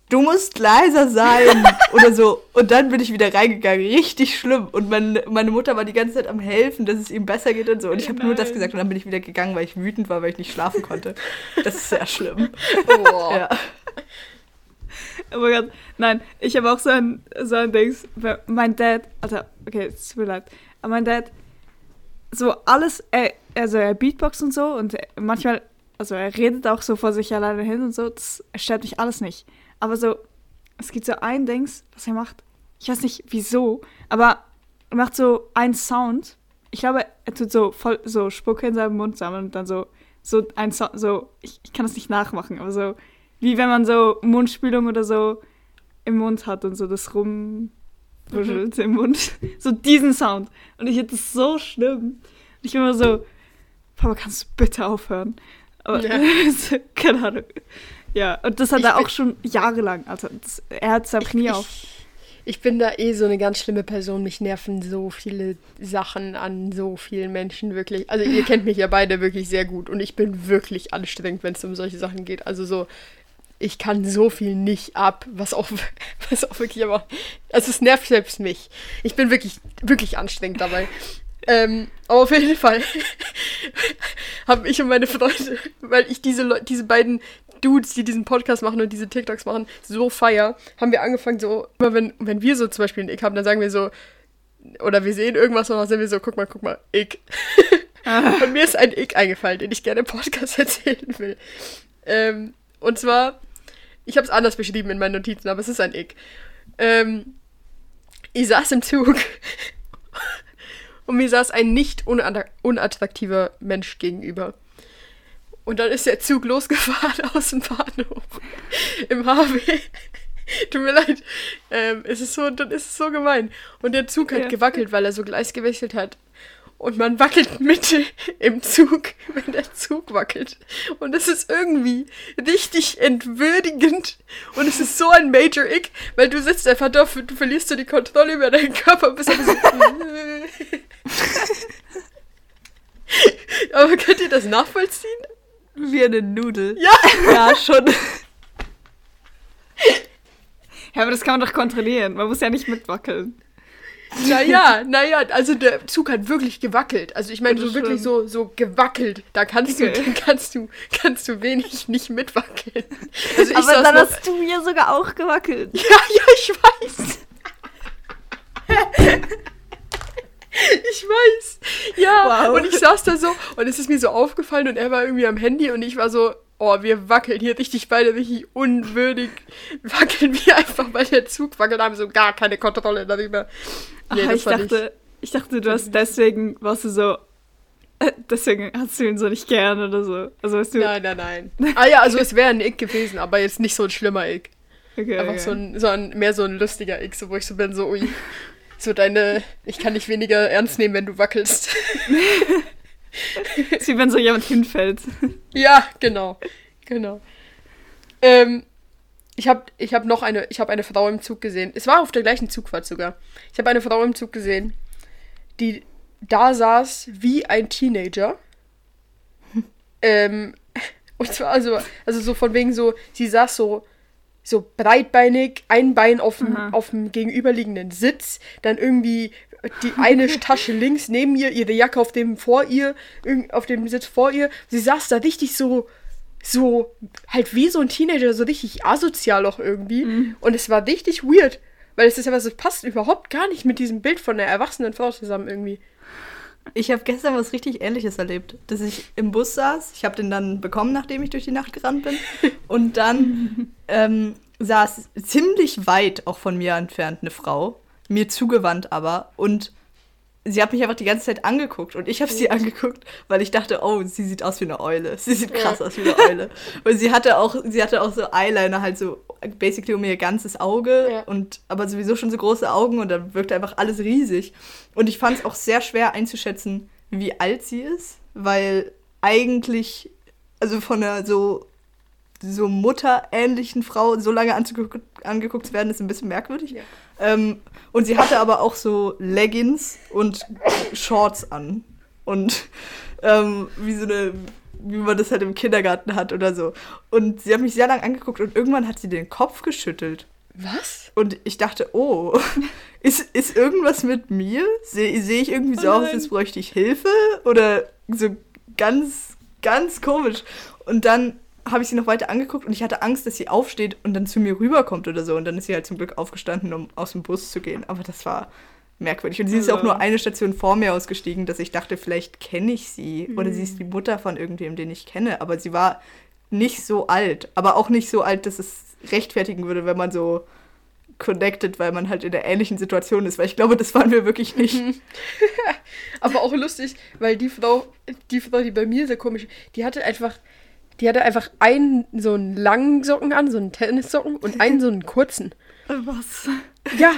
du musst leiser sein oder so. Und dann bin ich wieder reingegangen. Richtig schlimm. Und mein, meine Mutter war die ganze Zeit am helfen, dass es ihm besser geht und so. Und ich habe nur das gesagt und dann bin ich wieder gegangen, weil ich wütend war, weil ich nicht schlafen konnte. Das ist sehr schlimm. Boah. Ja. Oh mein Gott. Nein, ich habe auch so ein, so ein Dings. Mein Dad, also, okay, es tut mir leid. Aber mein Dad, so alles, er, also er Beatbox und so und manchmal, also er redet auch so vor sich alleine hin und so, das stört mich alles nicht. Aber so, es gibt so ein Dings, was er macht. Ich weiß nicht wieso, aber er macht so einen Sound. Ich glaube, er tut so voll so Spucke in seinem Mund sammeln und dann so, so ein Sound, so, ich, ich kann das nicht nachmachen, aber so, wie wenn man so Mundspülung oder so im Mund hat und so das rumwuschelt im Mund. So diesen Sound. Und ich finde das so schlimm. Und ich bin immer so, Papa, kannst du bitte aufhören? Aber Ja. keine Ahnung. Ja, und das hat Ich er auch schon jahrelang. Also das, er hat es einfach nie auf. Ich, ich bin da eh so eine ganz schlimme Person. Mich nerven so viele Sachen an so vielen Menschen wirklich. Also ihr kennt mich ja beide wirklich sehr gut und ich bin wirklich anstrengend, wenn es um solche Sachen geht. Also so, ich kann so viel nicht ab, was auch, was auch wirklich aber, also es nervt selbst mich. Ich bin wirklich, wirklich anstrengend dabei. Ähm, aber auf jeden Fall haben ich und meine Freunde, weil ich diese Leute, diese beiden Dudes, die diesen Podcast machen und diese TikToks machen, so feier, haben wir angefangen, so, immer wenn, wenn wir so zum Beispiel einen Ick haben, dann sagen wir so, oder wir sehen irgendwas und dann sind wir so, guck mal, guck mal, Ick. und mir ist ein Ick eingefallen, den ich gerne im Podcast erzählen will. Ähm, und zwar, ich habe es anders beschrieben in meinen Notizen, aber es ist ein Ick. Ähm, ich saß im Zug und mir saß ein nicht unattra- unattraktiver Mensch gegenüber. Und dann ist der Zug losgefahren aus dem Bahnhof im HW. Tut mir leid. Ähm, es ist so, dann ist es so gemein. Und der Zug hat Ja. gewackelt, weil er so Gleis gewechselt hat. Und man wackelt Mitte im Zug, wenn der Zug wackelt. Und es ist irgendwie richtig entwürdigend. Und es ist so ein Major Ick, weil du sitzt einfach da, du verlierst so die Kontrolle über deinen Körper und bist einfach so. Aber könnt ihr das nachvollziehen? Wie eine Nudel. Ja. Ja, schon. Ja, aber das kann man doch kontrollieren. Man muss ja nicht mitwackeln. Naja, naja, also der Zug hat wirklich gewackelt. Also ich meine so wirklich so, so gewackelt. Da kannst du, da kannst du, kannst du wenig nicht mitwackeln. Also ich aber dann noch, hast du ja sogar auch gewackelt. Ja, ja, ich weiß. Ich weiß. Ja, Wow. und ich saß da so und es ist mir so aufgefallen und er war irgendwie am Handy und ich war so, oh, wir wackeln hier richtig beide richtig unwürdig. Wackeln wir einfach, weil der Zug wackelt, haben so gar keine Kontrolle darüber. Nee, Ach, ich dachte, ich dachte, du hast deswegen, warst du so, äh, deswegen hast du ihn so nicht gern oder so. Also weißt du, Nein, nein, nein. Ah ja, also es wäre ein Ick gewesen, aber jetzt nicht so ein schlimmer Ick. okay, Einfach okay. so ein, so ein, mehr so ein lustiger Ick, so wo ich so bin, so, ui. So deine, ich kann dich weniger ernst nehmen, wenn du wackelst. ist wie wenn so jemand hinfällt. Ja, genau. Genau. Ähm, ich habe ich hab noch eine, ich habe eine Frau im Zug gesehen. Es war auf der gleichen Zugfahrt sogar. Ich habe eine Frau im Zug gesehen, die da saß wie ein Teenager. ähm, und zwar also, also so von wegen so, sie saß so so breitbeinig, ein Bein auf dem, Aha. auf dem gegenüberliegenden Sitz, dann irgendwie die eine Tasche links neben ihr, ihre Jacke auf dem vor ihr, auf dem Sitz vor ihr. Sie saß da richtig so, so, halt wie so ein Teenager, so richtig asozial auch irgendwie. Und es war richtig weird, weil es ist ja was, es passt überhaupt gar nicht mit diesem Bild von einer erwachsenen Frau zusammen irgendwie. Ich habe gestern was richtig Ähnliches erlebt, dass ich im Bus saß. Ich habe den dann bekommen, nachdem ich durch die Nacht gerannt bin. Und dann ähm, saß ziemlich weit auch von mir entfernt eine Frau, mir zugewandt aber. Und sie hat mich einfach die ganze Zeit angeguckt. Und ich habe sie angeguckt, weil ich dachte, oh, sie sieht aus wie eine Eule. Sie sieht krass Ja. aus wie eine Eule. Und sie hatte auch, sie hatte auch so Eyeliner, halt so basically um ihr ganzes Auge. Ja. Und aber sowieso schon so große Augen und dann wirkte einfach alles riesig. Und ich fand es auch sehr schwer einzuschätzen, wie alt sie ist, weil eigentlich, also von einer so, so mutterähnlichen Frau so lange anzuguck angeguckt zu werden, ist ein bisschen merkwürdig. Ja. Ähm, und sie hatte aber auch so Leggings und Shorts an. Und ähm, wie so eine, wie man das halt im Kindergarten hat oder so. Und sie hat mich sehr lang angeguckt und irgendwann hat sie den Kopf geschüttelt. Was? Und ich dachte, oh, ist, ist irgendwas mit mir? Sehe seh ich irgendwie so Oh aus, als bräuchte ich Hilfe? Oder so ganz, ganz komisch. Und dann habe ich sie noch weiter angeguckt und ich hatte Angst, dass sie aufsteht und dann zu mir rüberkommt oder so. Und dann ist sie halt zum Glück aufgestanden, um aus dem Bus zu gehen. Aber das war merkwürdig. Und sie ist auch Also- nur eine Station vor mir ausgestiegen, dass ich dachte, vielleicht kenne ich sie. Oder sie ist die Mutter von irgendwem, den ich kenne. Aber sie war nicht so alt. Aber auch nicht so alt, dass es rechtfertigen würde, wenn man so connected, weil man halt in der ähnlichen Situation ist. Weil ich glaube, das waren wir wirklich nicht. Aber auch lustig, weil die Frau, die Frau, die bei mir so komisch, die hatte einfach, die hatte einfach einen so einen langen Socken an, so einen Tennissocken und einen so einen kurzen. Was? Ja.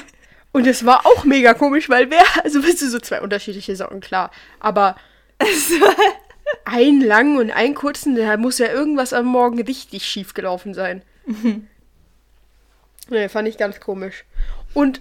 Und es war auch mega komisch, weil wer, also weißt du, so zwei unterschiedliche Socken, klar. Aber einen langen und einen kurzen, da muss ja irgendwas am Morgen richtig schief gelaufen sein. Nee, fand ich ganz komisch. Und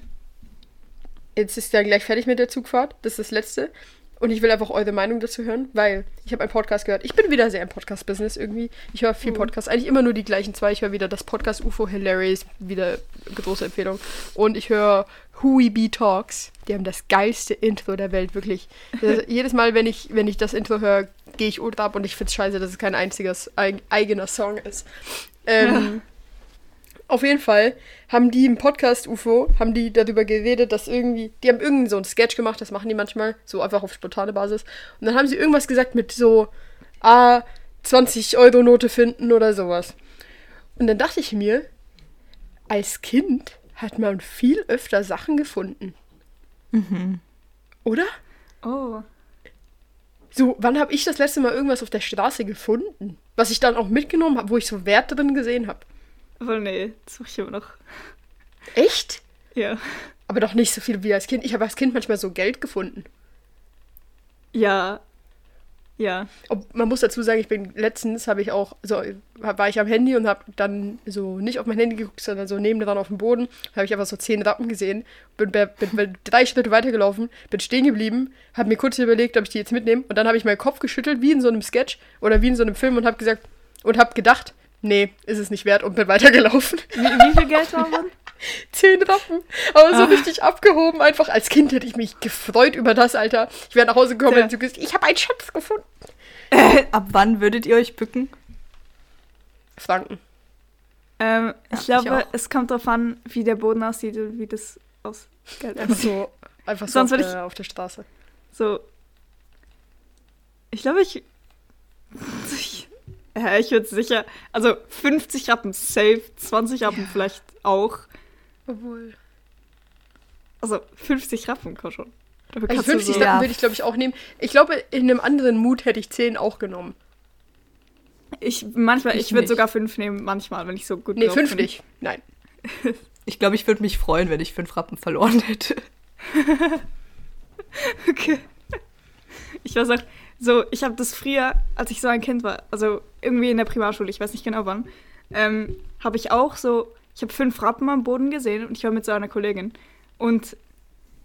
jetzt ist ja gleich fertig mit der Zugfahrt. Das ist das letzte. Und ich will einfach eure Meinung dazu hören, weil ich habe einen Podcast gehört. Ich bin wieder sehr im Podcast-Business irgendwie. Ich höre viel Podcasts, eigentlich immer nur die gleichen zwei. Ich höre wieder das Podcast UFO Hilarious, wieder große Empfehlung. Und ich höre Hui Be Talks. Die haben das geilste Intro der Welt, wirklich. Das, jedes Mal, wenn ich, wenn ich das Intro höre, gehe ich ultra ab und ich find's scheiße, dass es kein einziger eig eigener Song ist. Ähm, Auf jeden Fall haben die im Podcast UFO, haben die darüber geredet, dass irgendwie, die haben irgendwie so einen Sketch gemacht, das machen die manchmal, so einfach auf spontane Basis. Und dann haben sie irgendwas gesagt mit so, ah, 20 Euro Note finden oder sowas. Und dann dachte ich mir, als Kind hat man viel öfter Sachen gefunden. Oder? Oh. So, wann habe ich das letzte Mal irgendwas auf der Straße gefunden? Was ich dann auch mitgenommen habe, wo ich so Wert drin gesehen habe. Aber nee, das suche ich immer noch. Echt? Ja. Aber doch nicht so viel wie als Kind. Ich habe als Kind manchmal so Geld gefunden. Ja. Ja. Ob, man muss dazu sagen, ich bin letztens habe ich auch so war ich am Handy und habe dann so nicht auf mein Handy geguckt, sondern so neben dran auf dem Boden, habe ich einfach so zehn Rappen gesehen, bin, bin, bin, bin drei Schritte weitergelaufen, bin stehen geblieben, habe mir kurz überlegt, ob ich die jetzt mitnehme und dann habe ich meinen Kopf geschüttelt wie in so einem Sketch oder wie in so einem Film und habe gesagt und habe gedacht, nee, ist es nicht wert und bin weitergelaufen. Wie, wie viel Geld war man? Zehn Rappen. Aber so Ah. richtig abgehoben. Einfach als Kind hätte ich mich gefreut über das, Alter. Ich wäre nach Hause gekommen Ja. und so gesagt, ich habe einen Schatz gefunden. Ab wann würdet ihr euch bücken? Franken. Ähm, ich ich glaube, auch. es kommt darauf an, wie der Boden aussieht und wie das aus Geld Einfach aussieht. so, einfach so Sonst auf, würde ich- der, auf der Straße. So. Ich glaube, ich. ich ja, ich würde sicher. Also 50 Rappen safe, 20 Rappen vielleicht auch. Obwohl. Also 50 Rappen, komm schon. Dafür Also kannst du 50 so, Ja. Rappen würde ich, glaube ich, auch nehmen. Ich glaube, in einem anderen Mut hätte ich 10 auch genommen. ich manchmal, Ich ich, würde sogar 5 nehmen, manchmal, wenn ich so gut Nee, drauf 5 bin. nicht. Nein. Ich glaube, ich würde mich freuen, wenn ich fünf Rappen verloren hätte. Okay. Ich weiß auch, so, ich habe das früher, als ich so ein Kind war, also irgendwie in der Primarschule, ich weiß nicht genau wann, ähm, habe ich auch so, ich habe fünf Rappen am Boden gesehen und ich war mit so einer Kollegin. Und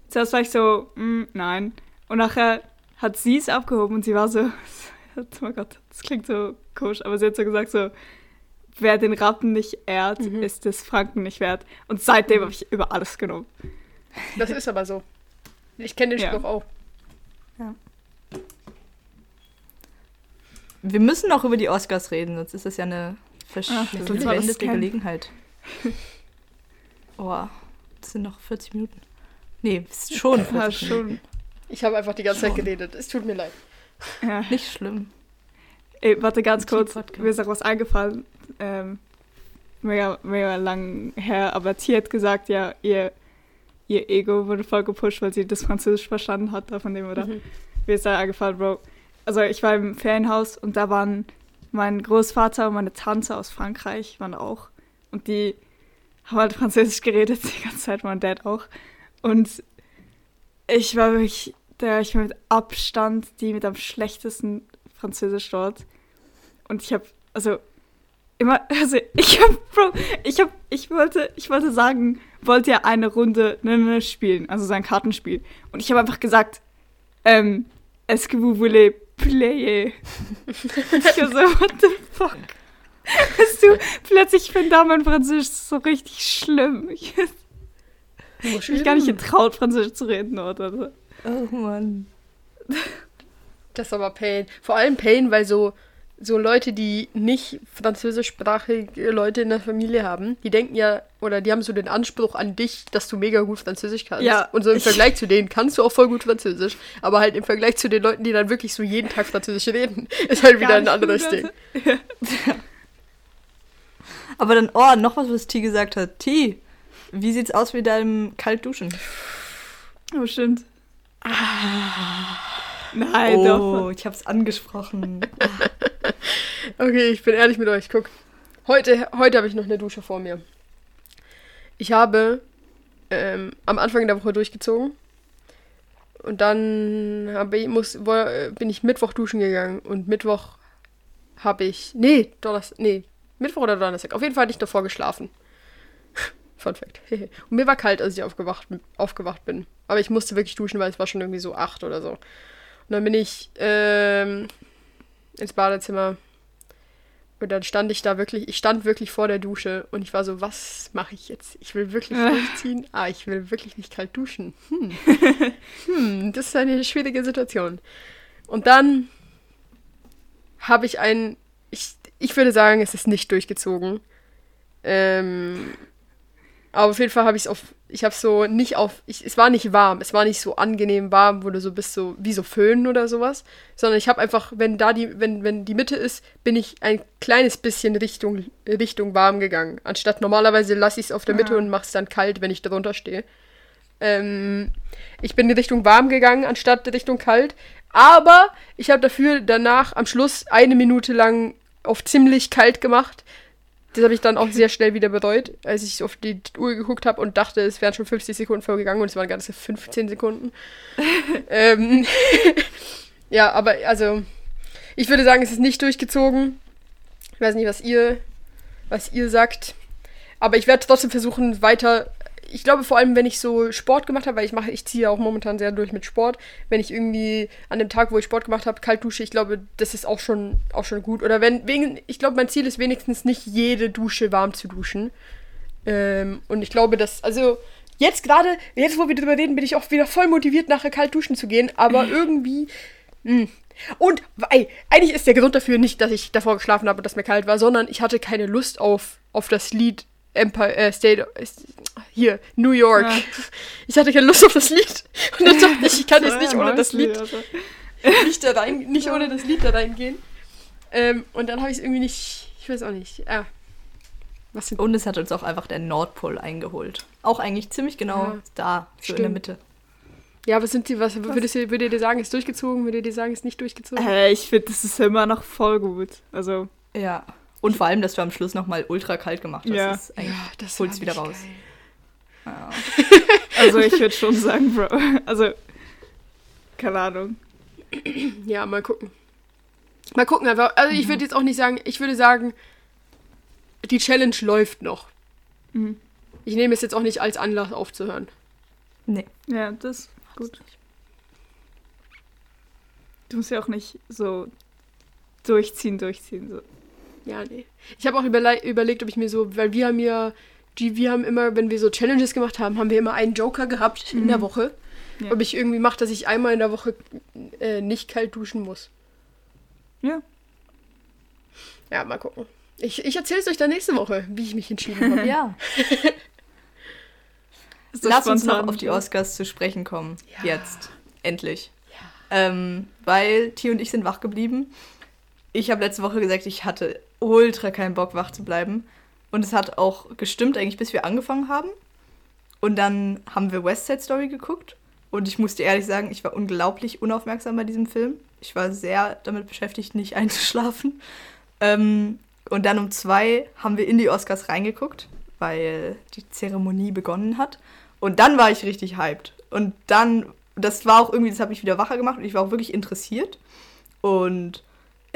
zuerst war ich so, mm, nein. Und nachher hat sie es abgehoben und sie war so, oh mein Gott, das klingt so komisch, aber sie hat so gesagt so, wer den Rappen nicht ehrt, Mhm. ist des Franken nicht wert. Und seitdem habe ich über alles genommen. Das ist aber so. Ich kenne den Ja. Spruch auch. Wir müssen noch über die Oscars reden, sonst ist das ja eine verschwendete Gelegenheit. Oh, das sind noch 40 Minuten. Nee, ist schon 40 Ja, schon. Ich habe einfach die ganze Zeit Schon. geredet. Es tut mir leid. Ja. Nicht schlimm. Ey, warte ganz kurz, mir ist auch was eingefallen. Ähm, mega, mega lang her, aber Tia hat gesagt, ja, ihr, ihr Ego wurde voll gepusht, weil sie das Französisch verstanden hat, von dem, oder? Mhm. Mir ist da eingefallen, Bro. Also ich war im Ferienhaus und da waren mein Großvater und meine Tante aus Frankreich, waren auch. Und die haben halt Französisch geredet die ganze Zeit, mein Dad auch. Und ich war wirklich, der, ich war mit Abstand die mit am schlechtesten Französisch dort. Und ich habe, also immer, also ich habe, ich habe, ich wollte, ich wollte sagen, wollt ihr eine Runde ne, ne, spielen, also so ein Kartenspiel. Und ich habe einfach gesagt, ähm, est-ce que vous voulez player? Ich war so, what the fuck? Weißt du, plötzlich finde da mein Französisch so richtig schlimm. Ich habe mich gar nicht getraut, Französisch zu reden. Also. Oh Mann. Das ist aber Pain. Vor allem Pain, weil so, so Leute, die nicht französischsprachige Leute in der Familie haben, die denken ja, oder die haben so den Anspruch an dich, dass du mega gut Französisch kannst. Ja, Und so im ich- Vergleich zu denen kannst du auch voll gut Französisch. Aber halt im Vergleich zu den Leuten, die dann wirklich so jeden Tag Französisch reden, ist halt wieder ein anderes Ding. Aber dann, oh, noch was, was T gesagt hat. T, wie sieht's aus mit deinem Kaltduschen? Oh, stimmt. Nein, oh, doch. ich hab's angesprochen. Okay, ich bin ehrlich mit euch. Guck. Heute, heute habe ich noch eine Dusche vor mir. Ich habe ähm, am Anfang der Woche durchgezogen. Und dann habe ich, muss, bin ich Mittwoch duschen gegangen. Und Mittwoch habe ich. Nee, Donnerstag. Nee, Mittwoch oder Donnerstag. Auf jeden Fall hatte ich davor geschlafen. Fun Fact. Und mir war kalt, als ich aufgewacht, aufgewacht bin. Aber ich musste wirklich duschen, weil es war schon irgendwie so acht oder so. Und dann bin ich ähm, ins Badezimmer. Und dann stand ich da wirklich, ich stand wirklich vor der Dusche und ich war so, was mache ich jetzt? Ich will wirklich durchziehen. Ah, ich will wirklich nicht kalt duschen. Hm. hm, das ist eine schwierige Situation. Und dann habe ich ein, ich, würde sagen, es ist nicht durchgezogen. Ähm, aber auf jeden Fall habe ich es auf, ich habe so nicht auf, ich, es war nicht warm, es war nicht so angenehm warm, wo du so bist, so wie so Föhn oder sowas, sondern ich habe einfach, wenn da die, wenn, wenn die Mitte ist, bin ich ein kleines bisschen Richtung, Richtung warm gegangen. Anstatt normalerweise lasse ich es auf der Mitte Ja. und mache es dann kalt, wenn ich drunter stehe. Ähm, ich bin in Richtung warm gegangen, anstatt Richtung kalt. Aber ich habe dafür danach am Schluss eine Minute lang auf ziemlich kalt gemacht. Das habe ich dann auch sehr schnell wieder bereut, als ich auf die Uhr geguckt habe und dachte, es wären schon 50 Sekunden vorgegangen und es waren ganze 15 Sekunden. ähm, ja, aber also, ich würde sagen, es ist nicht durchgezogen. Ich weiß nicht, was ihr, was ihr sagt. Aber ich werde trotzdem versuchen, weiter. Ich glaube vor allem, wenn ich so Sport gemacht habe, weil ich mache, ich ziehe auch momentan sehr durch mit Sport. Wenn ich irgendwie an dem Tag, wo ich Sport gemacht habe, kalt dusche, ich glaube, das ist auch schon, auch schon gut. Oder wenn, wegen, ich glaube, mein Ziel ist wenigstens nicht jede Dusche warm zu duschen. Ähm, und ich glaube, dass, also jetzt gerade, jetzt wo wir drüber reden, bin ich auch wieder voll motiviert, nachher kalt duschen zu gehen. Aber irgendwie. Mh. Und ey, eigentlich ist der Grund dafür nicht, dass ich davor geschlafen habe und dass mir kalt war, sondern ich hatte keine Lust auf, auf das Lied Empire äh, State äh, hier New York. Ja. Ich hatte keine Lust auf das Lied und dann dachte ich, ich kann jetzt nicht ohne das Lied also. nicht da rein, nicht ohne das Lied da reingehen. Ähm, und dann habe ich es irgendwie nicht, ich weiß auch nicht. Ah, was Und es hat uns auch einfach der Nordpol eingeholt. Auch eigentlich ziemlich genau Ja, da, so in der stimmt. Mitte. Ja, was sind die, was würdest du, würdet ihr sagen, ist durchgezogen? Würdet ihr sagen, ist nicht durchgezogen? Äh, ich finde, das ist immer noch voll gut. Also, Ja. Und vor allem, dass du am Schluss nochmal ultra kalt gemacht hast. Ja. ist eigentlich, das holt's war wieder raus. Ja. also ich würde schon sagen, Bro. Also, keine Ahnung. Ja, mal gucken. Mal gucken einfach. Also ich würde jetzt auch nicht sagen, ich würde sagen, die Challenge läuft noch. Mhm. Ich nehme es jetzt auch nicht als Anlass aufzuhören. Nee. Ja, das ist gut. Du musst ja auch nicht so durchziehen, durchziehen. So. Ja, nee. Ich habe auch überle überlegt, ob ich mir so, weil wir haben ja, die, wir haben immer, wenn wir so Challenges gemacht haben, haben wir immer einen Joker gehabt in der Woche. Ja. Ob ich irgendwie mache, dass ich einmal in der Woche äh, nicht kalt duschen muss. Ja. Ja, mal gucken. Ich, ich erzähle es euch dann nächste Woche, wie ich mich entschieden habe. Ja. Das Lass uns noch auf die Oscars zu sprechen kommen. Ja. Jetzt. Endlich. Ähm, weil T und ich sind wach geblieben. Ich habe letzte Woche gesagt, ich hatte ultra keinen Bock, wach zu bleiben. Und es hat auch gestimmt, eigentlich, bis wir angefangen haben. Und dann haben wir West Side Story geguckt. Und ich musste ehrlich sagen, ich war unglaublich unaufmerksam bei diesem Film. Ich war sehr damit beschäftigt, nicht einzuschlafen. Ähm, und dann um zwei haben wir in die Oscars reingeguckt, weil die Zeremonie begonnen hat. Und dann war ich richtig hyped. Und dann, das war auch irgendwie, das hat mich wieder wacher gemacht und ich war auch wirklich interessiert. Und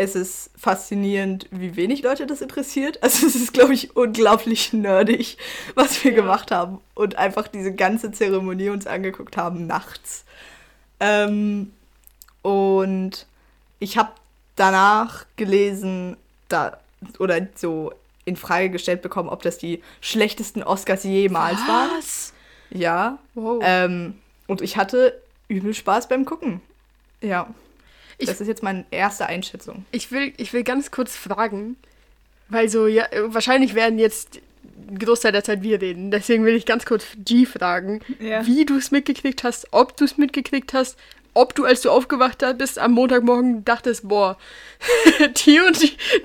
es ist faszinierend, wie wenig Leute das interessiert. Also es ist, glaube ich, unglaublich nerdig, was wir Ja. gemacht haben. Und einfach diese ganze Zeremonie uns angeguckt haben nachts. Ähm, und ich habe danach gelesen, da, oder so in Frage gestellt bekommen, ob das die schlechtesten Oscars jemals waren. Was? Ja. Wow. Ähm, und ich hatte übel Spaß beim Gucken. Ja. Ich- das ist jetzt meine erste Einschätzung. Ich will, ich will ganz kurz fragen, weil so, ja, wahrscheinlich werden jetzt ein Großteil der Zeit wir reden. Deswegen will ich ganz kurz G fragen, Ja. wie du es mitgekriegt hast, ob du es mitgekriegt hast, ob du, als du aufgewacht bist am Montagmorgen, dachtest, boah, die und,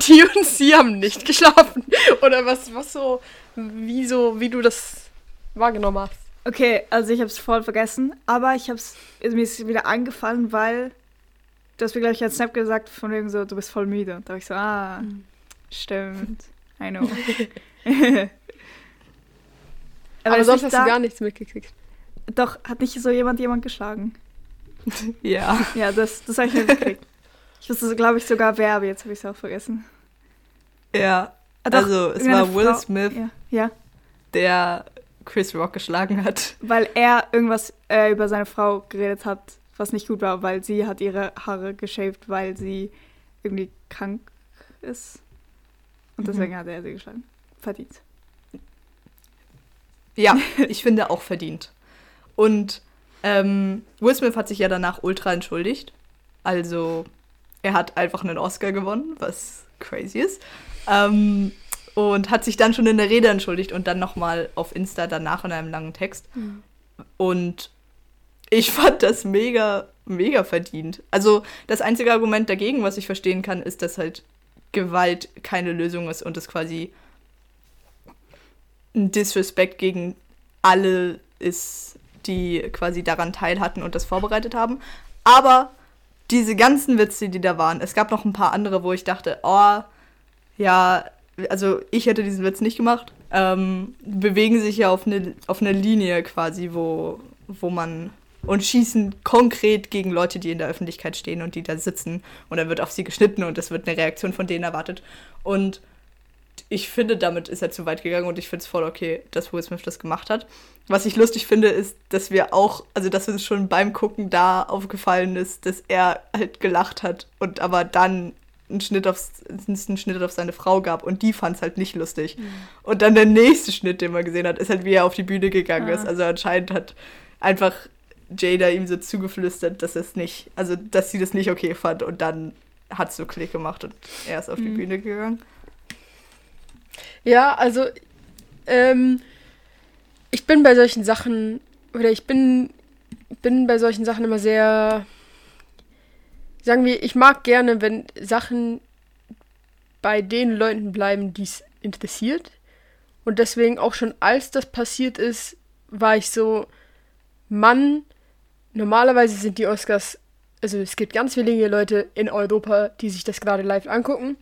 die und sie haben nicht geschlafen. Oder was, was so, wie so, wie du das wahrgenommen hast. Okay, also ich habe es voll vergessen, aber ich habe es mir ist wieder eingefallen, weil du hast mir gleich als Snap gesagt, von wegen so, du bist voll müde. Da war ich so, ah, Mhm. stimmt, I know. Aber, das sonst hast du da- gar nichts mitgekriegt. Doch, hat nicht so jemand jemand geschlagen? Ja. Ja, das, das habe ich mitgekriegt. Ich wusste, glaube ich, sogar wer, aber jetzt habe ich es auch vergessen. Ja. Ah, doch, Also, es war Will Frau- Smith, Ja, ja, der Chris Rock geschlagen hat. weil er irgendwas äh, über seine Frau geredet hat, was nicht gut war, weil sie hat ihre Haare geschäft, weil sie irgendwie krank ist. Und deswegen hat er sie geschlagen. Verdient. Ja, ich finde auch verdient. Und ähm, Will Smith hat sich ja danach ultra entschuldigt. Also er hat einfach einen Oscar gewonnen, was crazy ist. Ähm, und hat sich dann schon in der Rede entschuldigt und dann nochmal auf Insta danach in einem langen Text. Und ich fand das mega, mega verdient. Also das einzige Argument dagegen, was ich verstehen kann, ist, dass halt Gewalt keine Lösung ist und es quasi ein Disrespect gegen alle ist, die quasi daran teil hatten und das vorbereitet haben. Aber diese ganzen Witze, die da waren, es gab noch ein paar andere, wo ich dachte, oh, ja, also ich hätte diesen Witz nicht gemacht, ähm, bewegen sich ja auf eine, auf eine Linie quasi, wo, wo man und schießen konkret gegen Leute, die in der Öffentlichkeit stehen und die da sitzen. Und dann wird auf sie geschnitten und es wird eine Reaktion von denen erwartet. Und ich finde, damit ist er zu weit gegangen und ich finde es voll okay, dass Will Smith das gemacht hat. Was ich lustig finde, ist, dass wir auch, also dass uns schon beim Gucken da aufgefallen ist, dass er halt gelacht hat und aber dann einen Schnitt, aufs, einen Schnitt auf seine Frau gab und die fand es halt nicht lustig. Mhm. Und dann der nächste Schnitt, den man gesehen hat, ist halt, wie er auf die Bühne gegangen ah. ist. Also anscheinend hat einfach Jada ihm so zugeflüstert, dass es nicht, also dass sie das nicht okay fand und dann hat es so Klick gemacht und er ist auf mhm. die Bühne gegangen. Ja, also ähm, ich bin bei solchen Sachen, oder ich bin, bin bei solchen Sachen immer sehr, sagen wir, ich mag gerne, wenn Sachen bei den Leuten bleiben, die es interessiert. Und deswegen auch schon als das passiert ist, war ich so, Mann, normalerweise sind die Oscars, also es gibt ganz wenige Leute in Europa, die sich das gerade live angucken.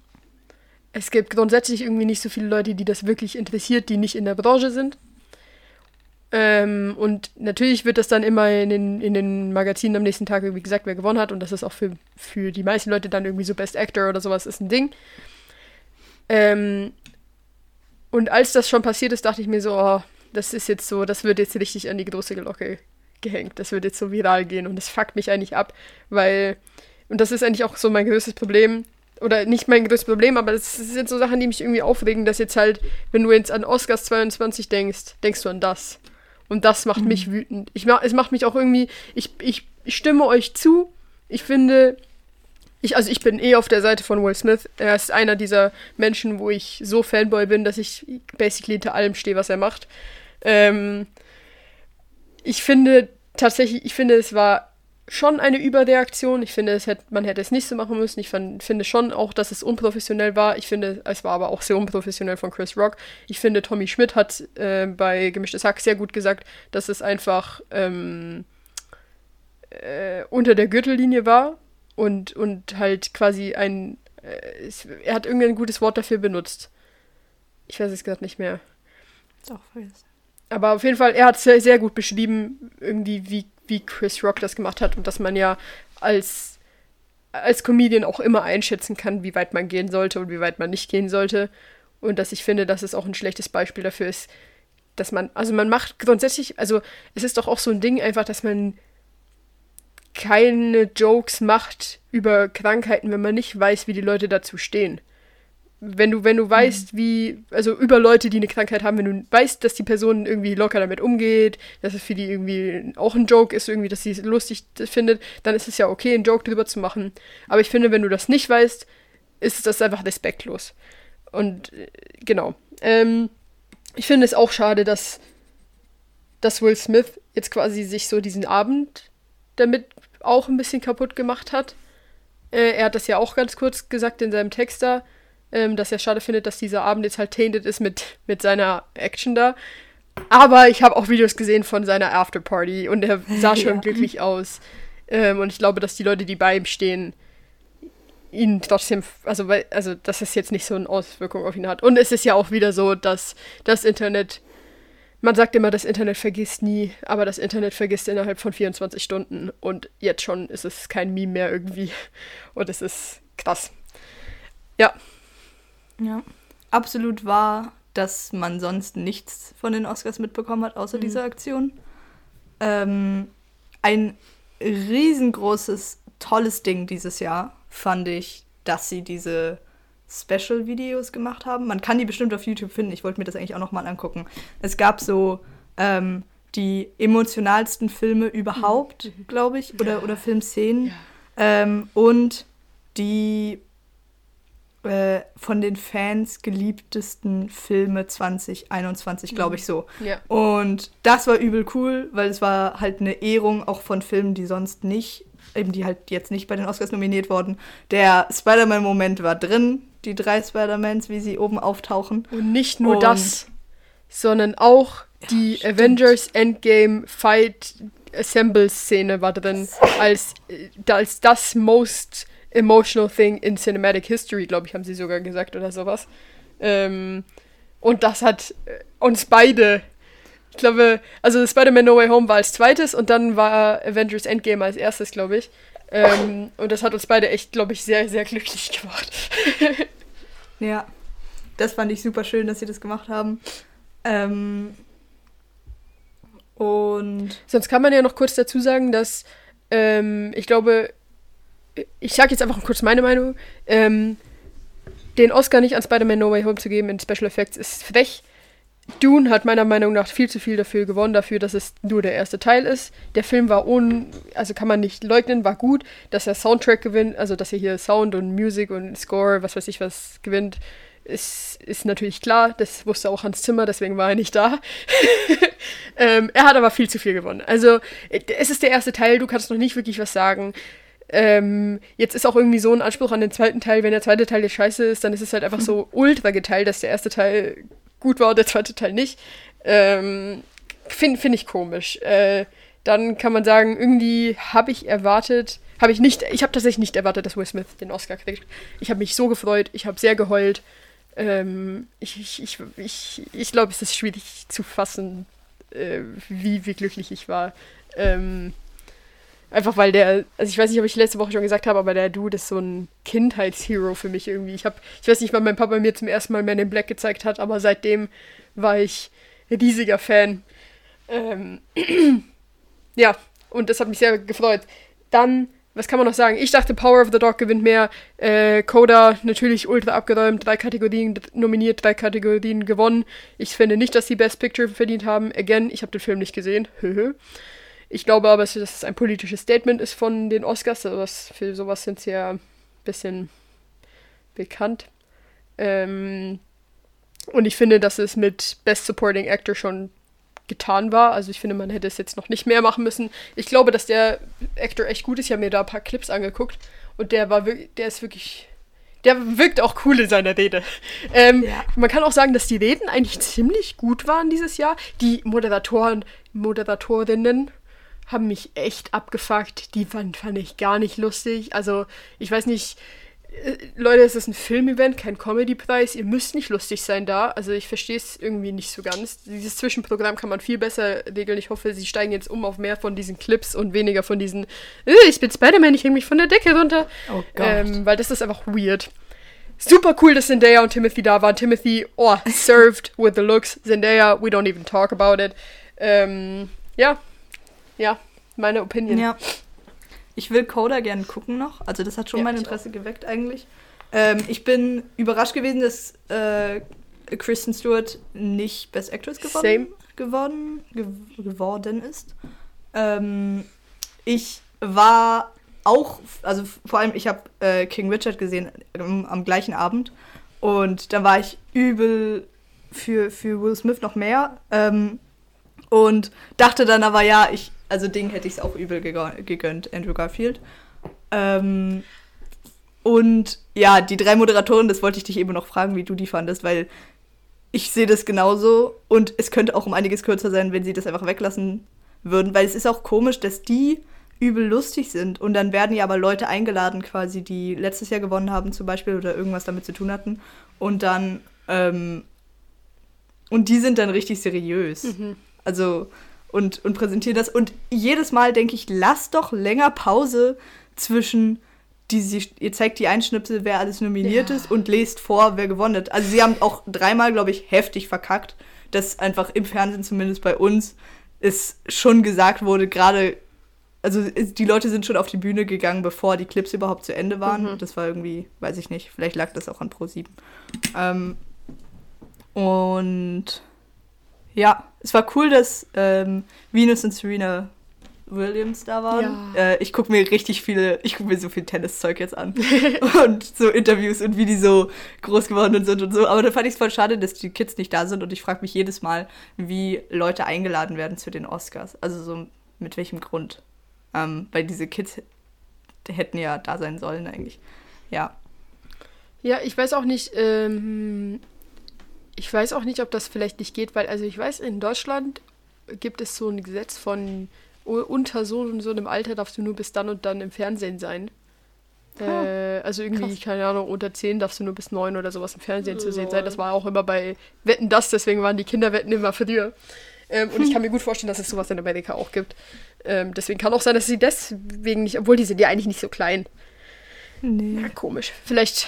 Es gibt grundsätzlich irgendwie nicht so viele Leute, die das wirklich interessiert, die nicht in der Branche sind. Ähm, und natürlich wird das dann immer in den, in den Magazinen am nächsten Tag irgendwie gesagt, wer gewonnen hat. Und das ist auch für, für die meisten Leute dann irgendwie so Best Actor oder sowas ist ein Ding. Ähm, und als das schon passiert ist, dachte ich mir so, oh, das ist jetzt so, das wird jetzt richtig an die große Glocke gehängt. Das wird jetzt so viral gehen und das fuckt mich eigentlich ab, weil, und das ist eigentlich auch so mein größtes Problem, oder nicht mein größtes Problem, aber das sind so Sachen, die mich irgendwie aufregen, dass jetzt halt, wenn du jetzt an Oscars 22 denkst, denkst du an das. Und das macht mhm. mich wütend. Ich mach, es macht mich auch irgendwie, ich, ich, ich stimme euch zu. Ich finde, ich, also ich bin eh auf der Seite von Will Smith. Er ist einer dieser Menschen, wo ich so Fanboy bin, dass ich basically hinter allem stehe, was er macht. Ähm, ich finde tatsächlich, ich finde, es war schon eine Überreaktion. Ich finde, es hätte, man hätte es nicht so machen müssen. Ich fand, finde schon auch, dass es unprofessionell war. Ich finde, es war aber auch sehr unprofessionell von Chris Rock. Ich finde, Tommy Schmidt hat äh, bei Gemischtes Hack sehr gut gesagt, dass es einfach ähm, äh, unter der Gürtellinie war und, und halt quasi ein. Äh, es, er hat irgendein gutes Wort dafür benutzt. Ich weiß es gerade nicht mehr. Ist auch vergessen. Aber auf jeden Fall, er hat sehr, sehr gut beschrieben, irgendwie, wie, wie Chris Rock das gemacht hat und dass man ja als, als Comedian auch immer einschätzen kann, wie weit man gehen sollte und wie weit man nicht gehen sollte. Und dass ich finde, dass es auch ein schlechtes Beispiel dafür ist, dass man, also man macht grundsätzlich, also es ist doch auch so ein Ding einfach, dass man keine Jokes macht über Krankheiten, wenn man nicht weiß, wie die Leute dazu stehen wenn du, wenn du weißt, mhm. wie, also über Leute, die eine Krankheit haben, wenn du weißt, dass die Person irgendwie locker damit umgeht, dass es für die irgendwie auch ein Joke ist, irgendwie, dass sie es lustig findet, dann ist es ja okay, einen Joke drüber zu machen. Aber ich finde, wenn du das nicht weißt, ist das einfach respektlos. Und äh, genau. Ähm, ich finde es auch schade, dass, dass Will Smith jetzt quasi sich so diesen Abend damit auch ein bisschen kaputt gemacht hat. Äh, er hat das ja auch ganz kurz gesagt in seinem Text da ähm, dass er schade findet, dass dieser Abend jetzt halt tainted ist mit, mit seiner Action da. Aber ich habe auch Videos gesehen von seiner Afterparty und er sah schon ja. glücklich aus. Ähm, und ich glaube, dass die Leute, die bei ihm stehen, ihn trotzdem, also, weil, also, dass es jetzt nicht so eine Auswirkung auf ihn hat. Und es ist ja auch wieder so, dass das Internet, man sagt immer, das Internet vergisst nie, aber das Internet vergisst innerhalb von 24 Stunden. Und jetzt schon ist es kein Meme mehr irgendwie. Und es ist krass. Ja, ja, absolut wahr, dass man sonst nichts von den Oscars mitbekommen hat, außer mhm. dieser Aktion. Ähm, ein riesengroßes, tolles Ding dieses Jahr fand ich, dass sie diese Special-Videos gemacht haben. Man kann die bestimmt auf YouTube finden. Ich wollte mir das eigentlich auch nochmal angucken. Es gab so ähm, die emotionalsten Filme überhaupt, mhm. glaube ich, oder, oder Filmszenen. Ja. Ähm, und die äh, von den Fans geliebtesten Filme 2021, glaube ich so. Ja. Und das war übel cool, weil es war halt eine Ehrung auch von Filmen, die sonst nicht, eben die halt jetzt nicht bei den Oscars nominiert wurden. Der Spider-Man-Moment war drin, die drei Spider-Mans, wie sie oben auftauchen. Und nicht nur Und- das, sondern auch die stimmt. Avengers Endgame Fight Assemble Szene war drin als, äh, als das most emotional thing in cinematic history, glaube ich, haben sie sogar gesagt oder sowas. Ähm, und das hat äh, uns beide, ich glaube, also Spider-Man No Way Home war als zweites und dann war Avengers Endgame als erstes, glaube ich. Ähm, und das hat uns beide echt, glaube ich, sehr, sehr glücklich gemacht. Ja, das fand ich super schön, dass sie das gemacht haben. Ähm, und Sonst kann man ja noch kurz dazu sagen, dass ähm, ich glaube, ich sage jetzt einfach kurz meine Meinung, ähm, den Oscar nicht an Spider-Man No Way Home zu geben in Special Effects ist frech. Dune hat meiner Meinung nach viel zu viel dafür gewonnen, dafür, dass es nur der erste Teil ist. Der Film war un, also kann man nicht leugnen, war gut, dass er Soundtrack gewinnt, also dass er hier Sound und Music und Score, was weiß ich was gewinnt, ist, ist natürlich klar. Das wusste auch Hans Zimmer, deswegen war er nicht da. ähm, er hat aber viel zu viel gewonnen. Also, äh, es ist der erste Teil, du kannst noch nicht wirklich was sagen. Ähm, jetzt ist auch irgendwie so ein Anspruch an den zweiten Teil, wenn der zweite Teil jetzt scheiße ist, dann ist es halt einfach so ultra geteilt, dass der erste Teil gut war und der zweite Teil nicht. Ähm, Finde find ich komisch. Äh, dann kann man sagen, irgendwie habe ich erwartet, habe ich nicht, ich habe tatsächlich nicht erwartet, dass Will Smith den Oscar kriegt. Ich habe mich so gefreut, ich habe sehr geheult. Ähm, ich ich, ich, ich, glaube, es ist schwierig zu fassen, äh, wie, wie glücklich ich war. Ähm, einfach weil der, also ich weiß nicht, ob ich letzte Woche schon gesagt habe, aber der Dude ist so ein Kindheitshero für mich irgendwie. Ich habe, ich weiß nicht, wann mein Papa mir zum ersten Mal Man in Black gezeigt hat, aber seitdem war ich riesiger Fan. Ähm, ja, und das hat mich sehr gefreut. Dann, was kann man noch sagen? Ich dachte, Power of the Dog gewinnt mehr. Äh, Coda natürlich ultra abgeräumt, drei Kategorien nominiert, drei Kategorien gewonnen. Ich finde nicht, dass sie Best Picture verdient haben. Again, ich habe den Film nicht gesehen. Höhö. Ich glaube aber, dass es ein politisches Statement ist von den Oscars. Sowas, für sowas sind sie ja ein bisschen bekannt. Ähm, und ich finde, dass es mit Best Supporting Actor schon getan war. Also ich finde, man hätte es jetzt noch nicht mehr machen müssen. Ich glaube, dass der Actor echt gut ist. Ich habe mir da ein paar Clips angeguckt und der war wirklich, der ist wirklich, der wirkt auch cool in seiner Rede. Ähm, Ja. Man kann auch sagen, dass die Reden eigentlich ziemlich gut waren dieses Jahr. Die Moderatoren, Moderatorinnen haben mich echt abgefuckt. Die fand, fand ich gar nicht lustig. Also, ich weiß nicht, äh, Leute, es ist ein Filmevent, kein Comedy-Preis. Ihr müsst nicht lustig sein da. Also, ich verstehe es irgendwie nicht so ganz. Dieses Zwischenprogramm kann man viel besser regeln. Ich hoffe, sie steigen jetzt um auf mehr von diesen Clips und weniger von diesen, äh, ich bin Spider-Man, ich hänge mich von der Decke runter. Oh Gott. Ähm, weil das ist einfach weird. Super cool, dass Zendaya und Timothy da waren. Timothy, oh, served with the looks. Zendaya, we don't even talk about it. Ähm, ja. Ja, meine Opinion. Ja. Ich will Coda gerne gucken noch. Also das hat schon Ja, mein Interesse geweckt eigentlich. Ähm, ich bin überrascht gewesen, dass äh, Kristen Stewart nicht Best Actress geworden, geworden, ge geworden ist. Ähm, ich war auch, also vor allem, ich habe äh, King Richard gesehen am, am gleichen Abend und da war ich übel für, für Will Smith noch mehr ähm, und dachte dann aber, ja, ich, also Ding hätte ich es auch übel gegö- gegönnt, Andrew Garfield. Ähm, und ja, die drei Moderatoren, das wollte ich dich eben noch fragen, wie du die fandest, weil ich sehe das genauso und es könnte auch um einiges kürzer sein, wenn sie das einfach weglassen würden, weil es ist auch komisch, dass die übel lustig sind und dann werden ja aber Leute eingeladen quasi, die letztes Jahr gewonnen haben zum Beispiel oder irgendwas damit zu tun hatten und dann ähm, und die sind dann richtig seriös. Also und, und präsentieren das und jedes Mal denke ich, lass doch länger Pause zwischen die, sie, ihr zeigt die Einschnipsel, wer alles nominiert Ja. ist und lest vor, wer gewonnen hat. Also sie haben auch dreimal, glaube ich, heftig verkackt, dass einfach im Fernsehen, zumindest bei uns, es schon gesagt wurde, gerade, also die Leute sind schon auf die Bühne gegangen, bevor die Clips überhaupt zu Ende waren. Das war irgendwie, weiß ich nicht, vielleicht lag das auch an Pro7. Ähm, und ja, es war cool, dass ähm, Venus und Serena Williams da waren. Ja. Äh, ich gucke mir richtig viele, ich gucke mir so viel Tenniszeug jetzt an. und so Interviews und wie die so groß geworden sind und so. Aber da fand ich es voll schade, dass die Kids nicht da sind und ich frage mich jedes Mal, wie Leute eingeladen werden zu den Oscars. Also so mit welchem Grund. Ähm, weil diese Kids hätten ja da sein sollen eigentlich. Ja. Ja, ich weiß auch nicht, ähm, ich weiß auch nicht, ob das vielleicht nicht geht, weil, also ich weiß, in Deutschland gibt es so ein Gesetz von unter so und so einem Alter darfst du nur bis dann und dann im Fernsehen sein. Äh, also irgendwie, krass. keine Ahnung, unter 10 darfst du nur bis 9 oder sowas im Fernsehen zu sehen sein. Das war auch immer bei Wetten das, deswegen waren die Kinderwetten immer früher. Ähm, und ich kann mir gut vorstellen, dass es sowas in Amerika auch gibt. Ähm, deswegen kann auch sein, dass sie deswegen nicht, obwohl die sind ja eigentlich nicht so klein. Nee. Ja, komisch. Vielleicht,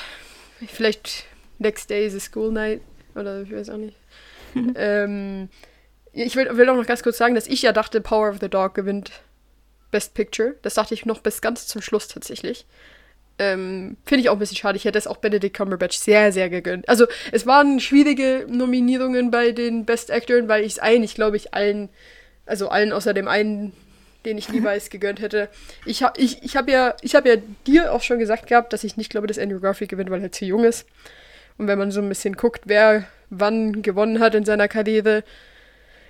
vielleicht next day is a school night. Oder ich weiß auch nicht. ähm, ich will, will auch noch ganz kurz sagen, dass ich ja dachte, Power of the Dog gewinnt Best Picture. Das dachte ich noch bis ganz zum Schluss tatsächlich. Ähm, Finde ich auch ein bisschen schade. Ich hätte es auch Benedict Cumberbatch sehr, sehr gegönnt. Also, es waren schwierige Nominierungen bei den Best Actoren, weil ich es eigentlich, glaube ich, allen, also allen außer dem einen, den ich lieber als gegönnt hätte. Ich habe ich, ich hab ja, ich hab ja dir auch schon gesagt gehabt, dass ich nicht glaube, dass Andrew Garfield gewinnt, weil er zu jung ist. Und wenn man so ein bisschen guckt, wer wann gewonnen hat in seiner Karriere,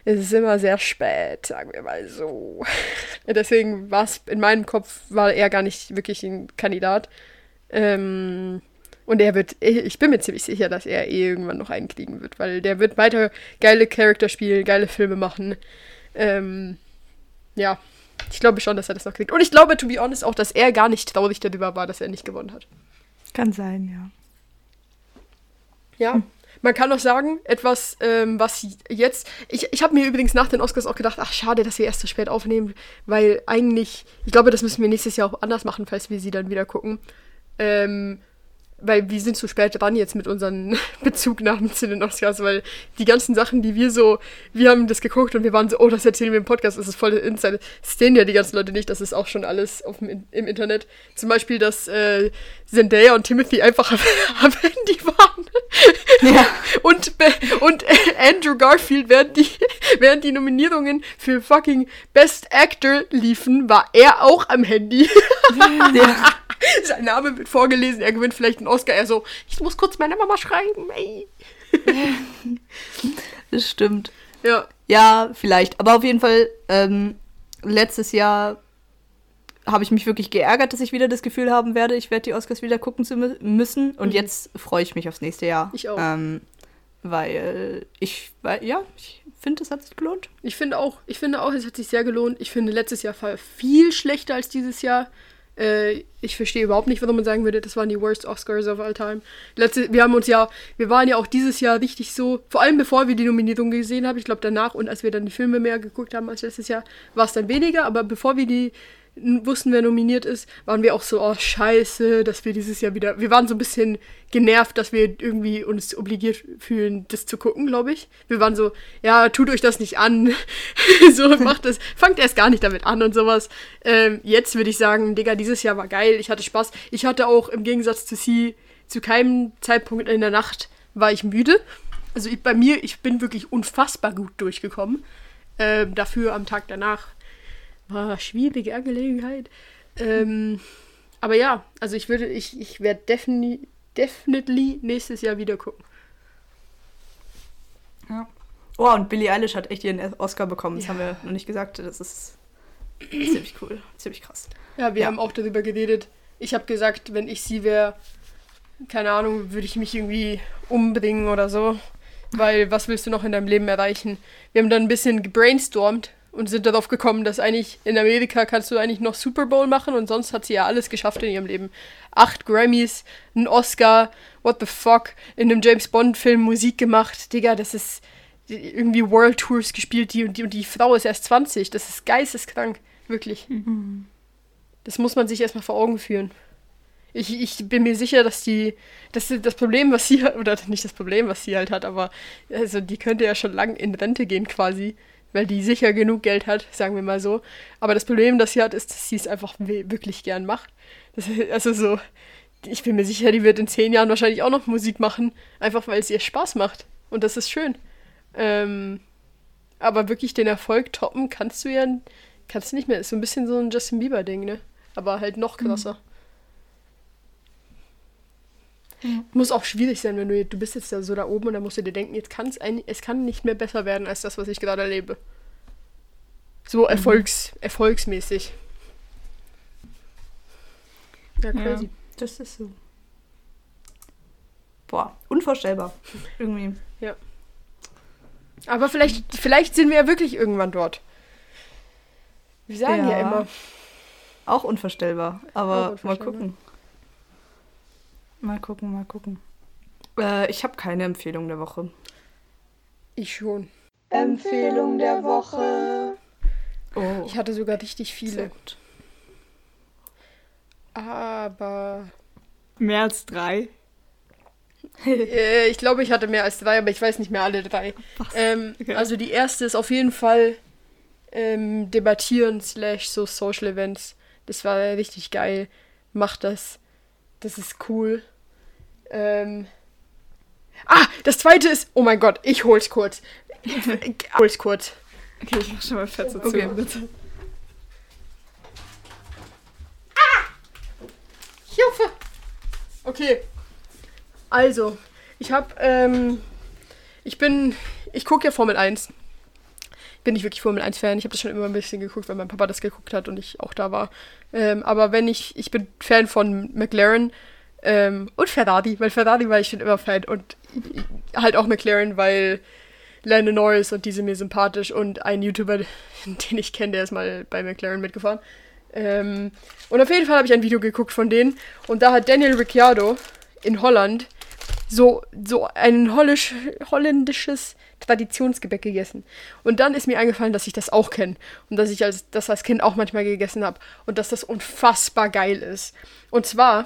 ist es immer sehr spät, sagen wir mal so. Deswegen war es in meinem Kopf, war er gar nicht wirklich ein Kandidat. Ähm, und er wird, ich bin mir ziemlich sicher, dass er eh irgendwann noch einen kriegen wird, weil der wird weiter geile Charakter spielen, geile Filme machen. Ähm, ja, ich glaube schon, dass er das noch kriegt. Und ich glaube, to be honest, auch, dass er gar nicht traurig darüber war, dass er nicht gewonnen hat. Kann sein, ja. Ja. Man kann auch sagen, etwas, ähm, was jetzt. Ich, ich habe mir übrigens nach den Oscars auch gedacht, ach schade, dass wir erst so spät aufnehmen, weil eigentlich, ich glaube, das müssen wir nächstes Jahr auch anders machen, falls wir sie dann wieder gucken. Ähm, weil wir sind zu spät dran jetzt mit unseren Bezugnahmen zu den Oscars, weil die ganzen Sachen, die wir so, wir haben das geguckt und wir waren so, oh, das erzählen wir im Podcast, das ist voll der Insider. Das sehen ja die ganzen Leute nicht, das ist auch schon alles auf dem, im Internet. Zum Beispiel, dass äh, Zendaya und Timothy einfach am Handy waren. Ja. Und, und Andrew Garfield, während die, während die Nominierungen für fucking Best Actor liefen, war er auch am Handy. ja. Sein Name wird vorgelesen, er gewinnt vielleicht einen Oscar. Er so, ich muss kurz meiner Mama schreiben, ey. Das stimmt. Ja, Ja, vielleicht. Aber auf jeden Fall, ähm, letztes Jahr habe ich mich wirklich geärgert, dass ich wieder das Gefühl haben werde, ich werde die Oscars wieder gucken zu mü müssen. Und Mhm. jetzt freue ich mich aufs nächste Jahr. Ich auch. Ähm, weil ich, weil, ja, ich finde, es hat sich gelohnt. ich finde auch, ich finde auch, es hat sich sehr gelohnt. Ich finde, letztes Jahr war viel schlechter als dieses Jahr. Äh, ich verstehe überhaupt nicht, warum man sagen würde, das waren die worst Oscars of all time. Letzte, wir haben uns ja, wir waren ja auch dieses Jahr richtig so, vor allem bevor wir die Nominierung gesehen haben, ich glaube danach und als wir dann die Filme mehr geguckt haben als letztes Jahr, war es dann weniger, aber bevor wir die wussten, wer nominiert ist, waren wir auch so, oh scheiße, dass wir dieses Jahr wieder, wir waren so ein bisschen genervt, dass wir irgendwie uns obligiert fühlen, das zu gucken, glaube ich. Wir waren so, ja, tut euch das nicht an, so macht das, fangt erst gar nicht damit an und sowas. Ähm, jetzt würde ich sagen, Digga, dieses Jahr war geil, ich hatte Spaß. Ich hatte auch im Gegensatz zu sie, zu keinem Zeitpunkt in der Nacht war ich müde. Also ich, bei mir, ich bin wirklich unfassbar gut durchgekommen. Ähm, dafür am Tag danach war schwierige Angelegenheit. Ähm, aber ja, also ich würde, ich, ich werde defini definitely nächstes Jahr wieder gucken. Ja. Oh, und Billie Eilish hat echt ihren Oscar bekommen. Das Ja. haben wir noch nicht gesagt. Das ist ziemlich cool. Ziemlich krass. Ja, wir Ja. haben auch darüber geredet. Ich habe gesagt, wenn ich sie wäre, keine Ahnung, würde ich mich irgendwie umbringen oder so. Weil was willst du noch in deinem Leben erreichen? Wir haben dann ein bisschen gebrainstormt und sind darauf gekommen, dass eigentlich in Amerika kannst du eigentlich noch Super Bowl machen und sonst hat sie ja alles geschafft in ihrem Leben. Acht Grammys, ein Oscar, what the fuck, in einem James Bond-Film Musik gemacht. Digga, das ist irgendwie World Tours gespielt, die und die, und die Frau ist erst 20. Das ist geisteskrank, wirklich. Das muss man sich erstmal vor Augen führen. Ich, ich bin mir sicher, dass die, dass das Problem, was sie hat, oder nicht das Problem, was sie halt hat, aber also die könnte ja schon lang in Rente gehen quasi, weil die sicher genug Geld hat, sagen wir mal so. Aber das Problem, das sie hat, ist, dass sie es einfach wirklich gern macht. Das, also so, ich bin mir sicher, die wird in zehn Jahren wahrscheinlich auch noch Musik machen, einfach weil es ihr Spaß macht. Und das ist schön. Ähm, aber wirklich den Erfolg toppen kannst du ja kannst du nicht mehr. Ist so ein bisschen so ein Justin Bieber-Ding, ne? Aber halt noch krasser. Ja. Muss auch schwierig sein, wenn du, du bist jetzt da so da oben und dann musst du dir denken, jetzt kann es es kann nicht mehr besser werden als das, was ich gerade erlebe. So erfolgs, erfolgsmäßig. Ja, Ja. crazy. Das ist so. Boah, unvorstellbar. Irgendwie. Aber vielleicht, vielleicht sind wir ja wirklich irgendwann dort. Wir sagen ja, Ja. immer. Auch unvorstellbar. Auch Aber mal unvorstellbar. gucken. Mal gucken, mal gucken. Äh, ich habe keine Empfehlung der Woche. Ich schon. Empfehlung der Woche. Oh, Ich hatte sogar richtig sehr viele. gut. Aber. Mehr als drei. Äh, ich glaube, ich hatte mehr als drei, aber ich weiß nicht mehr alle drei. Ähm, Okay. Also die erste ist auf jeden Fall ähm, debattieren slash so Social Events. Das war richtig geil. Macht das. Das ist cool. Ähm. Ah, das zweite ist. Oh mein Gott, ich hol's kurz. Ich hol's kurz. Okay, ich mach schon mal fett dazu. Okay. bitte. Hilfe! Okay. Also, ich hab, ähm, ich bin, ich gucke ja Formel 1. Bin nicht wirklich Formel 1-Fan. Ich habe das schon immer ein bisschen geguckt, weil mein Papa das geguckt hat und ich auch da war. Ähm, aber wenn ich, ich bin Fan von McLaren ähm, und Ferrari, weil Ferrari war ich schon immer Fan und halt auch McLaren, weil Lando Norris und die sind mir sympathisch und ein YouTuber, den ich kenne, der ist mal bei McLaren mitgefahren. Ähm, und auf jeden Fall habe ich ein Video geguckt von denen und da hat Daniel Ricciardo in Holland so, so ein hollisch, holländisches Traditionsgebäck gegessen. Und dann ist mir eingefallen, dass ich das auch kenne und dass ich als, das als Kind auch manchmal gegessen habe und dass das unfassbar geil ist. Und zwar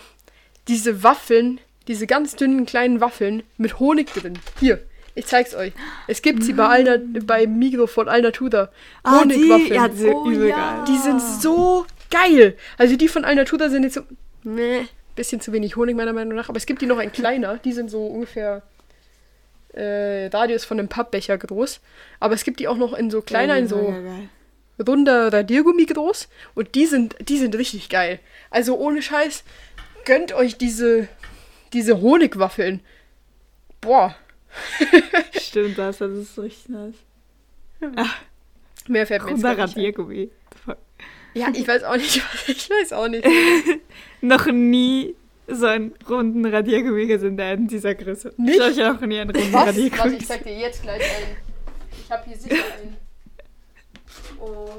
diese Waffeln, diese ganz dünnen kleinen Waffeln mit Honig drin. Hier, ich zeig's euch. Es gibt sie bei, Alna, bei Migro von Alnatura. Ah, die, Honigwaffeln. ja, diese Oh, übel ja. geil. Die sind so geil. Also die von Alnatura sind jetzt so, meh, bisschen zu wenig Honig meiner Meinung nach. Aber es gibt die noch ein kleiner. Die sind so ungefähr äh, Radius von einem Pappbecher groß. Aber es gibt die auch noch in so kleiner, in so Geil, geil, geil. runder Radiergummi groß. Und die sind, die sind richtig geil. Also ohne Scheiß, gönnt euch diese, diese Honigwaffeln. Boah, Stimmt, das, das ist richtig nice. mehr fällt mir jetzt. Radiergummi. Ja, ich weiß auch nicht, was ich weiß auch nicht. Noch nie so einen runden Radiergummi gesehen, der in dieser Größe. Nicht? Ich habe noch nie einen runden Was? Radiergummi Warte, ich sag dir jetzt gleich einen. Ich habe hier sicher einen. Oh.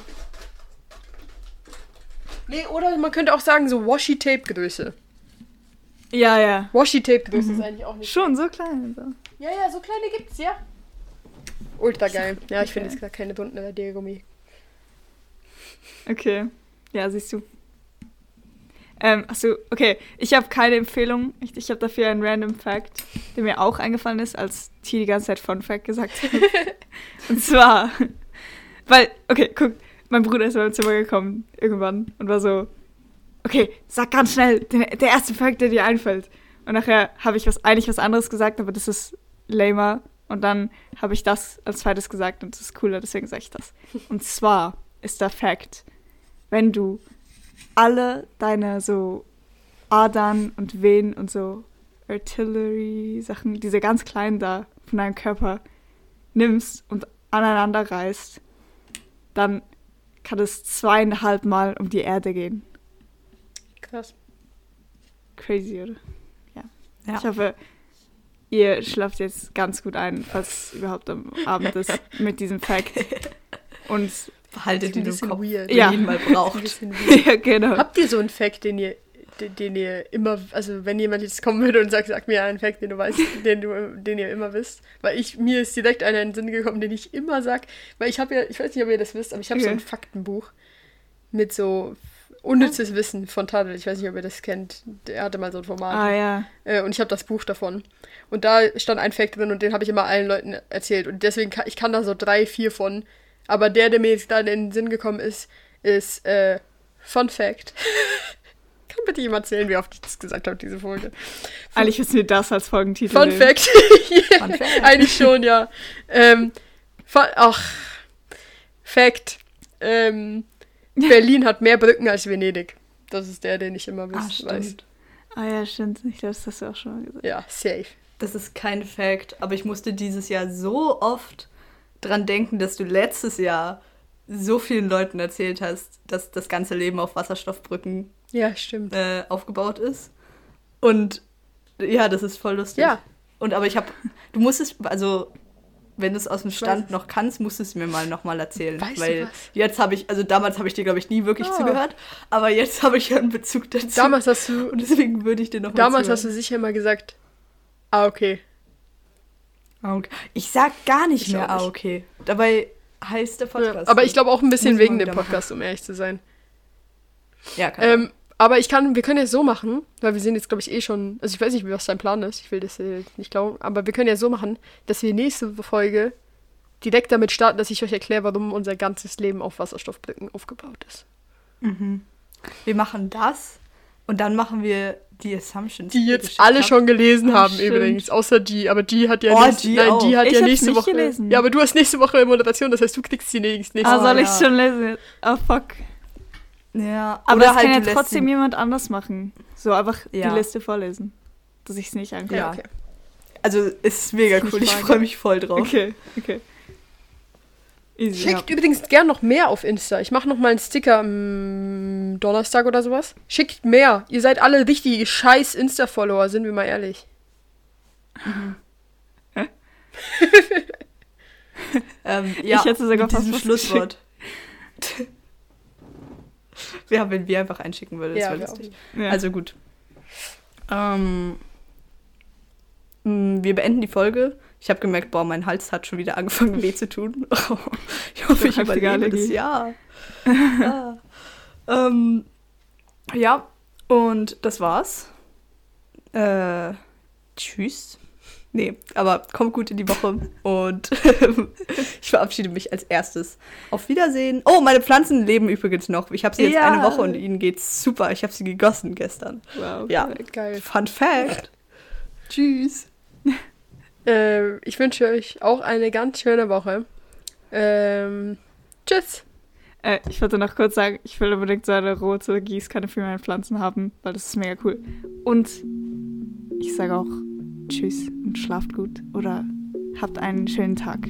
Nee, oder man könnte auch sagen, so Washi-Tape-Größe. Ja, ja. Washi-Tape-Größe ist eigentlich auch nicht. Schon so klein. So. Ja, ja, so kleine gibt's, ja. Ultra geil. Ja, ich finde jetzt gar keine bunten Radiergummi. Okay. Ja, siehst du. Ähm, achso, okay. Ich habe keine Empfehlung. Ich, ich habe dafür einen random Fact, der mir auch eingefallen ist, als T die ganze Zeit Fun Fact gesagt hat. und zwar, weil, okay, guck, mein Bruder ist in mein Zimmer gekommen irgendwann und war so, okay, sag ganz schnell den, der erste Fact, der dir einfällt. Und nachher habe ich was, eigentlich was anderes gesagt, aber das ist lamer. Und dann habe ich das als zweites gesagt und das ist cooler, deswegen sage ich das. Und zwar ist der Fact, wenn du alle deine so Adern und Venen und so Artillery-Sachen, diese ganz kleinen da von deinem Körper nimmst und aneinander reißt, dann kann es zweieinhalb Mal um die Erde gehen. Krass. Crazy, oder? Ja. Ja. Ich hoffe, ihr schlaft jetzt ganz gut ein, falls es überhaupt am Abend ist, mit diesem Fact. Und Behaltet ihn im Kopf, weird. wenn Ja. ihr ihn mal braucht. ja, genau. Habt ihr so einen Fact, den ihr, den, den ihr immer, also wenn jemand jetzt kommen würde und sagt, sag mir einen Fact, den du weißt, den du, den ihr immer wisst, weil ich mir ist direkt einer in den Sinn gekommen, den ich immer sag, weil ich habe ja, ich weiß nicht, ob ihr das wisst, aber ich habe so Okay. ein Faktenbuch mit so unnützes Wissen von Tadel. Ich weiß nicht, ob ihr das kennt. Der hatte mal so ein Format. Ah ja. Äh, und ich habe das Buch davon. Und da stand ein Fact drin und den habe ich immer allen Leuten erzählt. Und deswegen kann ich kann da so drei, vier von. Aber der, der mir jetzt gerade in den Sinn gekommen ist, ist äh, Fun Fact. kann bitte jemand erzählen, wie oft ich das gesagt habe, diese Folge? Eigentlich müssen wir das als Folgentitel Fun. Fact. Fun Fact. Eigentlich schon, ja. Ähm, Fun, ach, Fact. Ähm, Berlin hat mehr Brücken als Venedig. Das ist der, den ich immer Ah, wiss, weiß. stimmt. Ah ja, stimmt. Ich glaube, das hast du auch schon mal gesagt. Ja, safe. Das ist kein Fact, aber ich musste dieses Jahr so oft dran denken, dass du letztes Jahr so vielen Leuten erzählt hast, dass das ganze Leben auf Wasserstoffbrücken Ja, stimmt. äh, aufgebaut ist. Und ja, das ist voll lustig. Ja. Und aber ich habe, du musstest, also wenn du es aus dem Stand noch kannst, musst du es mir mal nochmal erzählen. Weißt du weil was? jetzt habe ich, also damals habe ich dir, glaube ich, nie wirklich Ah. zugehört, aber jetzt habe ich ja einen Bezug dazu. Damals hast du, und deswegen würde ich dir noch mal damals hast zuhören. du sicher immer gesagt, ah, okay. Ah, okay. Ich sag gar nicht Ich mehr, ah, okay. Dabei heißt der Ja, Podcast. aber ich glaube auch ein bisschen wegen mal dem wieder machen. Podcast, um ehrlich zu sein. Ja, kann Ähm, aber ich kann, wir können ja so machen, weil wir sind jetzt, glaube ich, eh schon, also ich weiß nicht, was dein Plan ist, ich will das äh, nicht glauben, aber wir können ja so machen, dass wir nächste Folge direkt damit starten, dass ich euch erkläre, warum unser ganzes Leben auf Wasserstoffbrücken aufgebaut ist. Mhm. Wir machen das und dann machen wir die Assumptions. Die jetzt alle habt. schon gelesen Ah, haben stimmt. übrigens, außer die, aber die hat ja Oh, nächste, die nein, auch. die hat Ich ja nächste nicht Woche. gelesen. Ja, aber du hast nächste Woche Moderation, das heißt, du kriegst die nächste. nächste Ah, Oh, soll ja. ich schon lesen? Oh, fuck. Ja, Aber oder das halt kann ja trotzdem jemand anders machen. So einfach Ja. die Liste vorlesen. Dass ich es nicht angucke. Ja. okay. Also es ist mega cool, ich freue mich voll drauf. Okay, okay. Easy. Schickt übrigens gern noch mehr auf Insta. Ich mache noch mal einen Sticker am Donnerstag oder sowas. Schickt mehr. Ihr seid alle richtige scheiß Insta-Follower, sind wir mal ehrlich. Ähm, ja, Ich hätte sogar fast Schlusswort. ja, wenn wir einfach einschicken würden, das Ja, wäre lustig. Ja. Also gut. Ähm, mh, wir beenden die Folge. Ich habe gemerkt, boah, mein Hals hat schon wieder angefangen weh zu tun. ich hoffe, ich überlebe das. Jahr. ja. Ähm, ja, und das war's. Äh, tschüss. Nee, aber kommt gut in die Woche und ich verabschiede mich als erstes. Auf Wiedersehen. Oh, meine Pflanzen leben übrigens noch. Ich habe sie jetzt Ja. eine Woche und ihnen geht's super. Ich habe sie gegossen gestern. wow. Ja, Geil. Fun Fact. Tschüss. Äh, ich wünsche euch auch eine ganz schöne Woche. Ähm, tschüss. Äh, ich wollte noch kurz sagen, ich will unbedingt so eine rote Gießkanne für meine Pflanzen haben, weil das ist mega cool. Und ich sage auch Tschüss und schlaft gut oder habt einen schönen Tag.